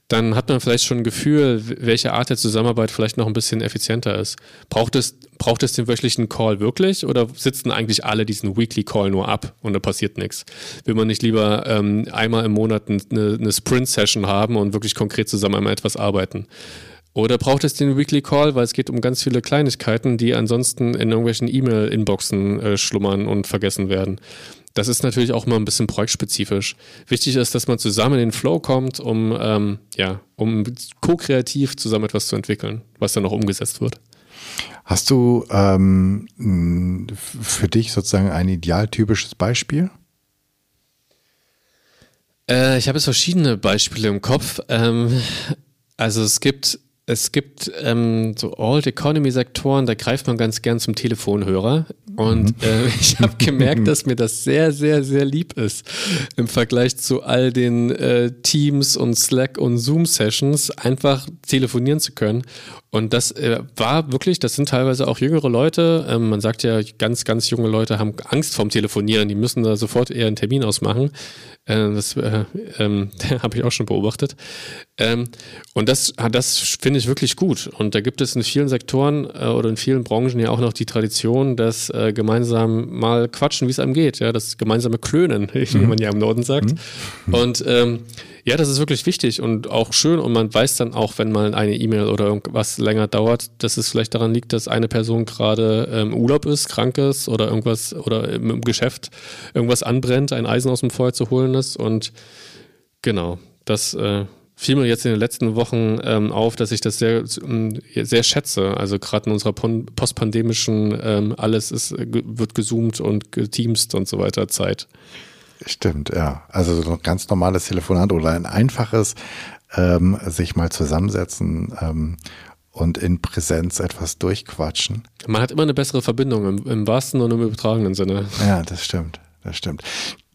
A: dann hat man vielleicht schon ein Gefühl, welche Art der Zusammenarbeit vielleicht noch ein bisschen effizienter ist. Braucht es, braucht es den wöchentlichen Call wirklich oder sitzen eigentlich alle diesen Weekly Call nur ab und da passiert nichts? Will man nicht lieber ähm, einmal im Monat eine, eine Sprint-Session haben und wirklich konkret zusammen einmal etwas arbeiten? Oder braucht es den Weekly Call, weil es geht um ganz viele Kleinigkeiten, die ansonsten in irgendwelchen E-Mail-Inboxen äh, schlummern und vergessen werden. Das ist natürlich auch mal ein bisschen projektspezifisch. Wichtig ist, dass man zusammen in den Flow kommt, um, ähm, ja, um co-kreativ zusammen etwas zu entwickeln, was dann auch umgesetzt wird.
B: Hast du ähm, für dich sozusagen ein idealtypisches Beispiel?
A: Äh, ich habe jetzt verschiedene Beispiele im Kopf. Ähm, also es gibt es gibt ähm, so Old Economy Sektoren, da greift man ganz gern zum Telefonhörer. Und mhm. äh, ich habe gemerkt, dass mir das sehr, sehr, sehr lieb ist im Vergleich zu all den äh, Teams und Slack und Zoom Sessions einfach telefonieren zu können. Und das äh, war wirklich, das sind teilweise auch jüngere Leute. Ähm, man sagt ja, ganz, ganz junge Leute haben Angst vorm Telefonieren. Die müssen da sofort eher einen Termin ausmachen. Äh, das äh, ähm, habe ich auch schon beobachtet. Ähm, und das, das finde ich wirklich gut. Und da gibt es in vielen Sektoren äh, oder in vielen Branchen ja auch noch die Tradition, dass äh, gemeinsam mal quatschen, wie es einem geht. Ja, das gemeinsame Klönen, wie mhm. man ja im Norden sagt. Mhm. Und ähm, ja, das ist wirklich wichtig und auch schön und man weiß dann auch, wenn mal eine E-Mail oder irgendwas länger dauert, dass es vielleicht daran liegt, dass eine Person gerade im ähm, Urlaub ist, krank ist oder irgendwas oder im Geschäft irgendwas anbrennt, ein Eisen aus dem Feuer zu holen ist und genau, das äh, fiel mir jetzt in den letzten Wochen ähm, auf, dass ich das sehr, ähm, sehr schätze. Also gerade in unserer postpandemischen, ähm, alles ist, wird gezoomt und geteamst und so weiter Zeit.
B: Stimmt, ja. Also so ein ganz normales Telefonat oder ein einfaches ähm, sich mal zusammensetzen ähm, und in Präsenz etwas durchquatschen.
A: Man hat immer eine bessere Verbindung im, im wahrsten und im übertragenen Sinne.
B: Ja, das stimmt. Das stimmt.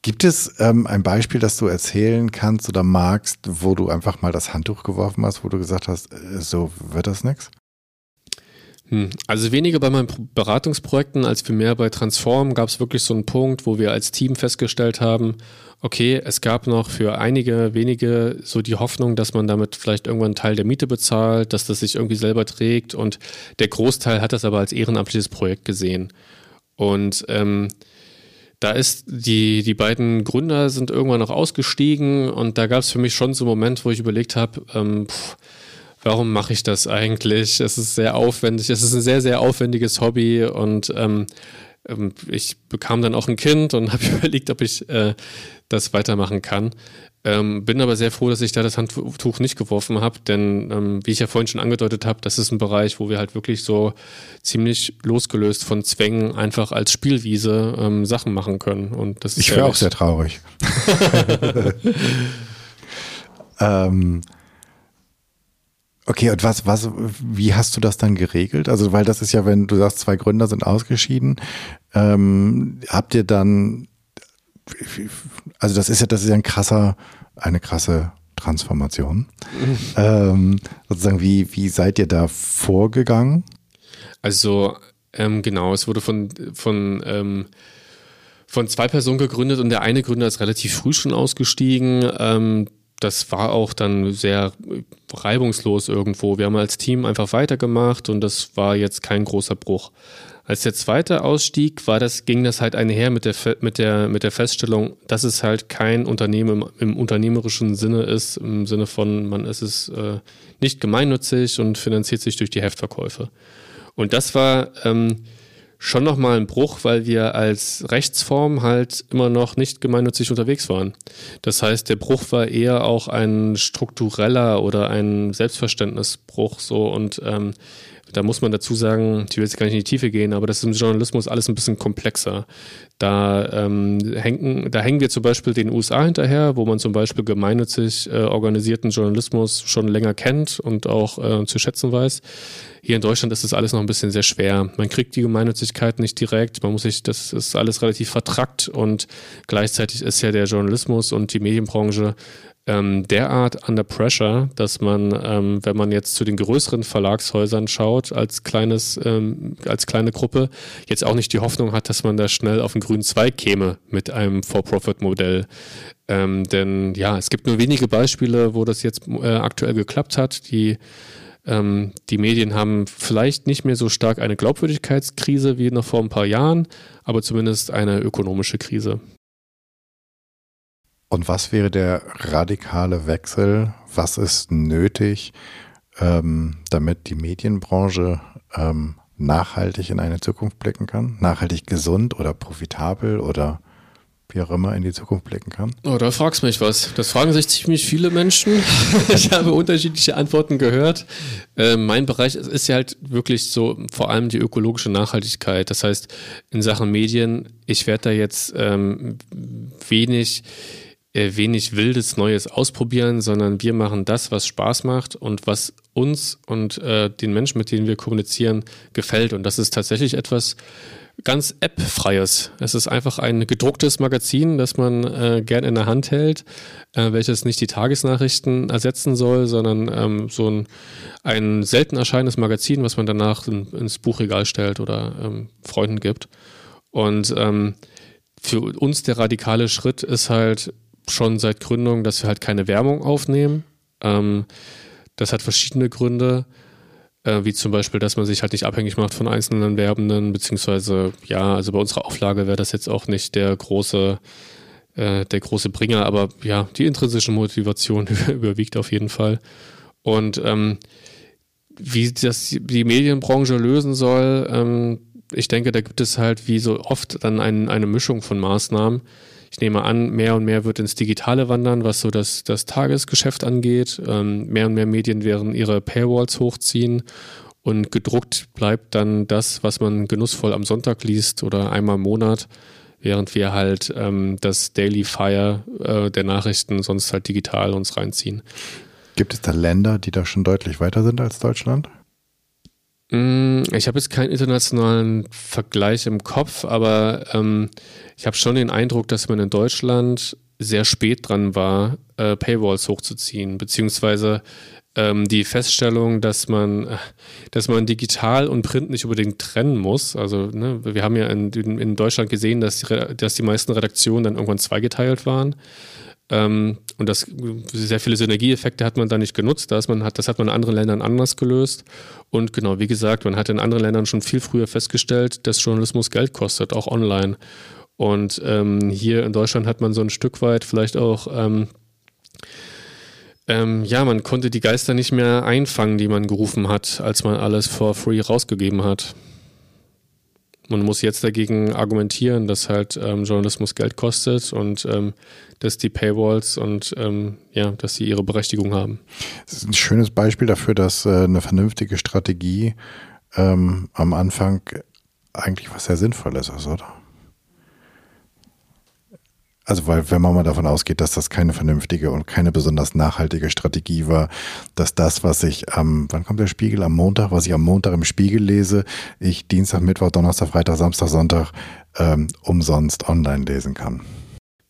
B: Gibt es ähm, ein Beispiel, das du erzählen kannst oder magst, wo du einfach mal das Handtuch geworfen hast, wo du gesagt hast, äh, so wird das nichts?
A: Hm. Also weniger bei meinen Beratungsprojekten als vielmehr bei Transform gab es wirklich so einen Punkt, wo wir als Team festgestellt haben, okay, es gab noch für einige wenige so die Hoffnung, dass man damit vielleicht irgendwann einen Teil der Miete bezahlt, dass das sich irgendwie selber trägt und der Großteil hat das aber als ehrenamtliches Projekt gesehen. Und ähm, da ist die, die beiden Gründer sind irgendwann noch ausgestiegen und da gab es für mich schon so einen Moment, wo ich überlegt habe, ähm, warum mache ich das eigentlich? Es ist sehr aufwendig, es ist ein sehr, sehr aufwendiges Hobby und ähm, ähm ich bekam dann auch ein Kind und habe überlegt, ob ich äh, das weitermachen kann. Ähm, bin aber sehr froh, dass ich da das Handtuch nicht geworfen habe, denn ähm, wie ich ja vorhin schon angedeutet habe, das ist ein Bereich, wo wir halt wirklich so ziemlich losgelöst von Zwängen einfach als Spielwiese ähm, Sachen machen können. Und das ist
B: ich wäre auch sehr traurig. ähm, okay, und was, was, wie hast du das dann geregelt? Also, weil das ist ja, wenn du sagst, zwei Gründer sind ausgeschieden, ähm, habt ihr dann also das ist ja, das ist ja ein krasser, eine krasse Transformation. Mhm. Ähm, sozusagen, wie, wie seid ihr da vorgegangen?
A: Also, ähm, genau, es wurde von, von, ähm, von zwei Personen gegründet und der eine Gründer ist relativ früh schon ausgestiegen. Das war auch dann sehr reibungslos irgendwo. Wir haben als Team einfach weitergemacht und das war jetzt kein großer Bruch. Als der zweite ausstieg, war das, ging das halt einher mit der, mit der, mit der Feststellung, dass es halt kein Unternehmen im, im unternehmerischen Sinne ist, im Sinne von, man ist es äh, nicht gemeinnützig und finanziert sich durch die Heftverkäufe. Und das war ähm, schon nochmal ein Bruch, weil wir als Rechtsform halt immer noch nicht gemeinnützig unterwegs waren. Das heißt, der Bruch war eher auch ein struktureller oder ein Selbstverständnisbruch so und ähm, da muss man dazu sagen, ich will jetzt gar nicht in die Tiefe gehen, aber das ist im Journalismus alles ein bisschen komplexer. Da, ähm, hängen, da hängen wir zum Beispiel den USA hinterher, wo man zum Beispiel gemeinnützig äh, organisierten Journalismus schon länger kennt und auch äh, zu schätzen weiß. Hier in Deutschland ist das alles noch ein bisschen sehr schwer. Man kriegt die Gemeinnützigkeit nicht direkt, man muss sich, das ist alles relativ vertrackt und gleichzeitig ist ja der Journalismus und die Medienbranche ähm, derart under pressure, dass man, ähm, wenn man jetzt zu den größeren Verlagshäusern schaut, als kleines, ähm, als kleine Gruppe, jetzt auch nicht die Hoffnung hat, dass man da schnell auf den grünen Zweig käme mit einem For-Profit-Modell. Ähm, denn ja, es gibt nur wenige Beispiele, wo das jetzt äh, aktuell geklappt hat. Die ähm, die Medien haben vielleicht nicht mehr so stark eine Glaubwürdigkeitskrise wie noch vor ein paar Jahren, aber zumindest eine ökonomische Krise.
B: Und was wäre der radikale Wechsel? Was ist nötig, ähm, damit die Medienbranche ähm, nachhaltig in eine Zukunft blicken kann? Nachhaltig gesund oder profitabel oder wie auch immer in die Zukunft blicken kann?
A: Oh, da fragst mich was. Das fragen sich ziemlich viele Menschen. ich habe unterschiedliche Antworten gehört. Äh, mein Bereich ist ja halt wirklich so vor allem die ökologische Nachhaltigkeit. Das heißt, in Sachen Medien, ich werde da jetzt ähm, wenig wenig Wildes Neues ausprobieren, sondern wir machen das, was Spaß macht und was uns und äh, den Menschen, mit denen wir kommunizieren, gefällt. Und das ist tatsächlich etwas ganz App-freies. Es ist einfach ein gedrucktes Magazin, das man äh, gern in der Hand hält, äh, welches nicht die Tagesnachrichten ersetzen soll, sondern ähm, so ein, ein selten erscheinendes Magazin, was man danach in, ins Buchregal stellt oder ähm, Freunden gibt. Und ähm, für uns der radikale Schritt ist halt, schon seit Gründung, dass wir halt keine Werbung aufnehmen. Ähm, das hat verschiedene Gründe, äh, wie zum Beispiel, dass man sich halt nicht abhängig macht von einzelnen Werbenden, beziehungsweise, ja, also bei unserer Auflage wäre das jetzt auch nicht der große, äh, der große Bringer, aber ja, die intrinsische Motivation überwiegt auf jeden Fall. Und ähm, wie das die Medienbranche lösen soll, ähm, ich denke, da gibt es halt wie so oft dann ein, eine Mischung von Maßnahmen ich nehme an, mehr und mehr wird ins Digitale wandern, was so das, das Tagesgeschäft angeht. Ähm, mehr und mehr Medien werden ihre Paywalls hochziehen und gedruckt bleibt dann das, was man genussvoll am Sonntag liest oder einmal im Monat, während wir halt ähm, das Daily Fire äh, der Nachrichten sonst halt digital uns reinziehen.
B: Gibt es da Länder, die da schon deutlich weiter sind als Deutschland?
A: Mm, ich habe jetzt keinen internationalen Vergleich im Kopf, aber ähm, ich habe schon den Eindruck, dass man in Deutschland sehr spät dran war, äh, Paywalls hochzuziehen, beziehungsweise ähm, die Feststellung, dass man, dass man digital und Print nicht unbedingt trennen muss. Also ne, wir haben ja in, in Deutschland gesehen, dass die, dass die meisten Redaktionen dann irgendwann zweigeteilt waren. Ähm, und das sehr viele Synergieeffekte hat man da nicht genutzt. Das, man hat, das hat man in anderen Ländern anders gelöst. Und genau, wie gesagt, man hat in anderen Ländern schon viel früher festgestellt, dass Journalismus Geld kostet, auch online. Und ähm, hier in Deutschland hat man so ein Stück weit vielleicht auch ähm, ähm, ja, man konnte die Geister nicht mehr einfangen, die man gerufen hat, als man alles for free rausgegeben hat. Man muss jetzt dagegen argumentieren, dass halt ähm, Journalismus Geld kostet und ähm, dass die Paywalls und ähm, ja, dass sie ihre Berechtigung haben.
B: Das ist ein schönes Beispiel dafür, dass äh, eine vernünftige Strategie ähm, am Anfang eigentlich was sehr Sinnvolles ist, oder? Also weil wenn man mal davon ausgeht, dass das keine vernünftige und keine besonders nachhaltige Strategie war, dass das, was ich am, wann kommt der Spiegel? Am Montag, was ich am Montag im Spiegel lese, ich Dienstag, Mittwoch, Donnerstag, Freitag, Samstag, Sonntag ähm, umsonst online lesen kann.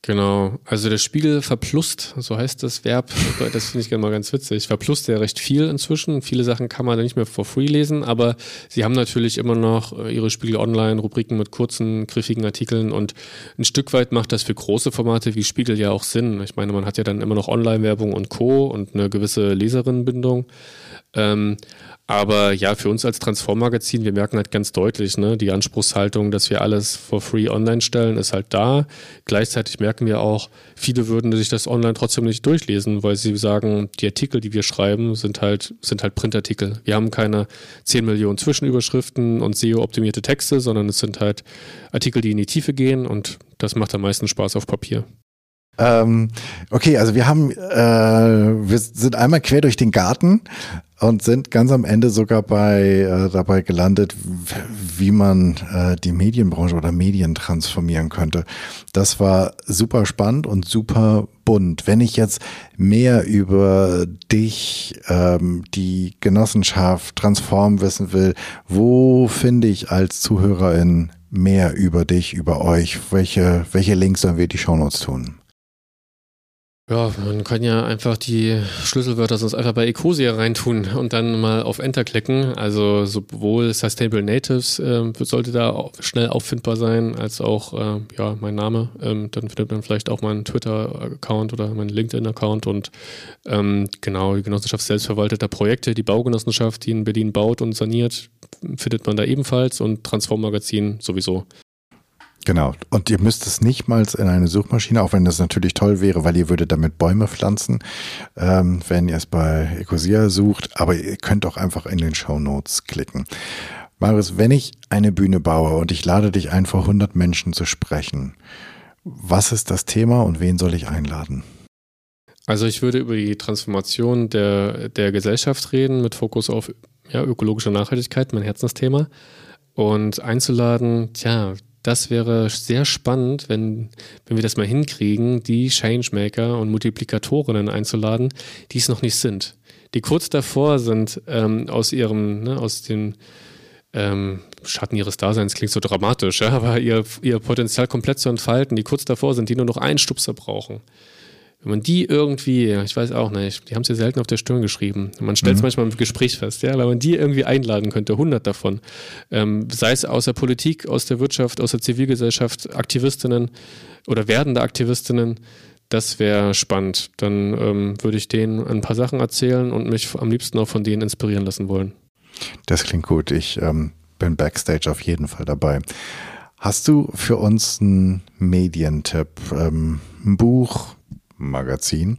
A: Genau, also der Spiegel verplust, so heißt das Verb, das finde ich mal ganz witzig. Verplust ja recht viel inzwischen. Viele Sachen kann man nicht mehr for free lesen, aber sie haben natürlich immer noch äh, ihre Spiegel Online-Rubriken mit kurzen, griffigen Artikeln und ein Stück weit macht das für große Formate wie Spiegel ja auch Sinn. Ich meine, man hat ja dann immer noch Online-Werbung und Co. und eine gewisse Leserinnenbindung. Ähm, aber ja, für uns als Transform-Magazin, wir merken halt ganz deutlich, ne, die Anspruchshaltung, dass wir alles for free online stellen, ist halt da. Gleichzeitig merken wir auch, viele würden sich das online trotzdem nicht durchlesen, weil sie sagen, die Artikel, die wir schreiben, sind halt, sind halt Printartikel. Wir haben keine 10 Millionen Zwischenüberschriften und SEO-optimierte Texte, sondern es sind halt Artikel, die in die Tiefe gehen und das macht am meisten Spaß auf Papier.
B: Ähm, okay, also wir haben, äh, wir sind einmal quer durch den Garten und sind ganz am Ende sogar bei äh, dabei gelandet, wie man äh, die Medienbranche oder Medien transformieren könnte. Das war super spannend und super bunt. Wenn ich jetzt mehr über dich, ähm, die Genossenschaft Transform wissen will, wo finde ich als Zuhörerin mehr über dich, über euch? Welche, welche Links sollen wir die Shownotes tun?
A: Ja, man kann ja einfach die Schlüsselwörter sonst einfach bei Ecosia reintun und dann mal auf Enter klicken. Also sowohl Sustainable Natives äh, sollte da schnell auffindbar sein, als auch äh, ja mein Name. Ähm, dann findet man vielleicht auch meinen Twitter-Account oder meinen LinkedIn-Account und ähm, genau die Genossenschaft selbstverwalteter Projekte, die Baugenossenschaft, die in Berlin baut und saniert, findet man da ebenfalls und Transform Magazin sowieso.
B: Genau. Und ihr müsst es nicht mal in eine Suchmaschine, auch wenn das natürlich toll wäre, weil ihr würdet damit Bäume pflanzen, ähm, wenn ihr es bei Ecosia sucht. Aber ihr könnt auch einfach in den Show Notes klicken. Marius, wenn ich eine Bühne baue und ich lade dich ein, vor 100 Menschen zu sprechen, was ist das Thema und wen soll ich einladen?
A: Also ich würde über die Transformation der, der Gesellschaft reden mit Fokus auf ja, ökologische Nachhaltigkeit, mein Herzensthema. Und einzuladen, tja, das wäre sehr spannend, wenn, wenn wir das mal hinkriegen, die Changemaker und Multiplikatorinnen einzuladen, die es noch nicht sind. Die kurz davor sind, ähm, aus ihrem, ne, aus dem ähm, Schatten ihres Daseins klingt so dramatisch, ja, aber ihr, ihr Potenzial komplett zu entfalten, die kurz davor sind, die nur noch einen Stupser brauchen. Wenn man die irgendwie, ich weiß auch nicht, die haben es ja selten auf der Stirn geschrieben. Man stellt es mhm. manchmal im Gespräch fest, ja, weil man die irgendwie einladen könnte, 100 davon. Ähm, sei es aus der Politik, aus der Wirtschaft, aus der Zivilgesellschaft, Aktivistinnen oder werdende Aktivistinnen, das wäre spannend. Dann ähm, würde ich denen ein paar Sachen erzählen und mich am liebsten auch von denen inspirieren lassen wollen.
B: Das klingt gut. Ich ähm, bin backstage auf jeden Fall dabei. Hast du für uns einen Medientipp, ähm, ein Buch, Magazin.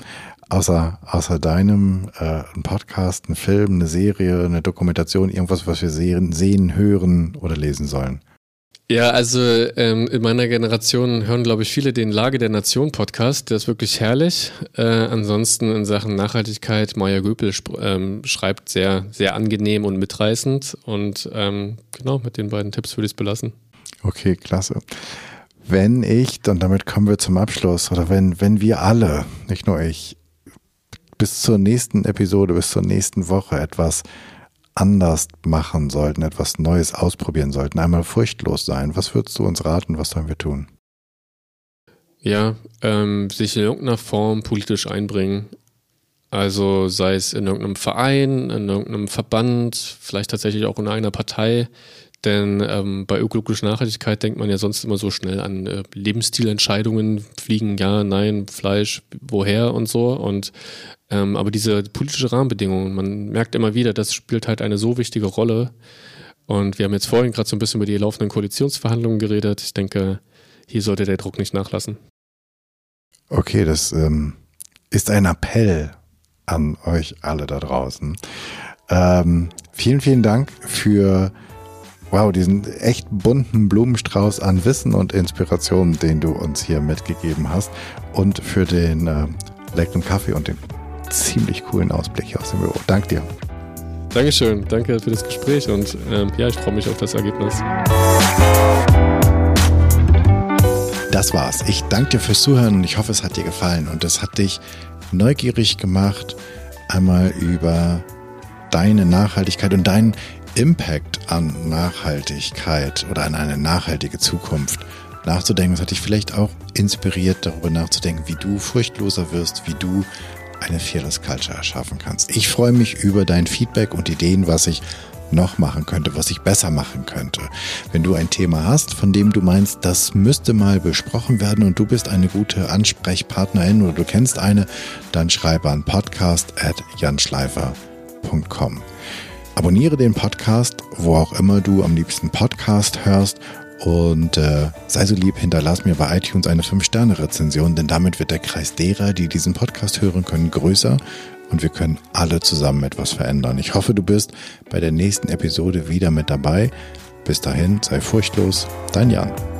B: Außer, außer deinem äh, ein Podcast, ein Film, eine Serie, eine Dokumentation, irgendwas, was wir sehen, sehen, hören oder lesen sollen.
A: Ja, also ähm, in meiner Generation hören, glaube ich, viele den Lage der Nation Podcast. Der ist wirklich herrlich. Äh, ansonsten in Sachen Nachhaltigkeit, Maya Göpel ähm, schreibt sehr, sehr angenehm und mitreißend. Und ähm, genau, mit den beiden Tipps würde ich es belassen.
B: Okay, klasse wenn ich, und damit kommen wir zum Abschluss, oder wenn, wenn wir alle, nicht nur ich, bis zur nächsten Episode, bis zur nächsten Woche etwas anders machen sollten, etwas Neues ausprobieren sollten, einmal furchtlos sein, was würdest du uns raten, was sollen wir tun?
A: Ja, ähm, sich in irgendeiner Form politisch einbringen. Also sei es in irgendeinem Verein, in irgendeinem Verband, vielleicht tatsächlich auch in einer Partei. Denn ähm, bei ökologischer Nachhaltigkeit denkt man ja sonst immer so schnell an äh, Lebensstilentscheidungen, Fliegen, ja, nein, Fleisch, woher und so. Und ähm, aber diese politische Rahmenbedingungen, man merkt immer wieder, das spielt halt eine so wichtige Rolle. Und wir haben jetzt vorhin gerade so ein bisschen über die laufenden Koalitionsverhandlungen geredet. Ich denke, hier sollte der Druck nicht nachlassen.
B: Okay, das ähm, ist ein Appell an euch alle da draußen. Ähm, vielen, vielen Dank für wow, diesen echt bunten Blumenstrauß an Wissen und Inspiration, den du uns hier mitgegeben hast und für den äh, leckeren Kaffee und den ziemlich coolen Ausblick hier aus dem Büro. Dank dir.
A: Dankeschön, danke für das Gespräch und ähm, ja, ich freue mich auf das Ergebnis.
B: Das war's. Ich danke dir fürs Zuhören und ich hoffe, es hat dir gefallen und es hat dich neugierig gemacht, einmal über deine Nachhaltigkeit und deinen Impact an Nachhaltigkeit oder an eine nachhaltige Zukunft nachzudenken. Es hat dich vielleicht auch inspiriert, darüber nachzudenken, wie du furchtloser wirst, wie du eine Fearless Culture erschaffen kannst. Ich freue mich über dein Feedback und Ideen, was ich noch machen könnte, was ich besser machen könnte. Wenn du ein Thema hast, von dem du meinst, das müsste mal besprochen werden und du bist eine gute Ansprechpartnerin oder du kennst eine, dann schreibe an podcast at janschleifer.com. Abonniere den Podcast, wo auch immer du am liebsten Podcast hörst und äh, sei so lieb, hinterlass mir bei iTunes eine 5-Sterne-Rezension, denn damit wird der Kreis derer, die diesen Podcast hören können, größer und wir können alle zusammen etwas verändern. Ich hoffe, du bist bei der nächsten Episode wieder mit dabei. Bis dahin, sei furchtlos, dein Jan.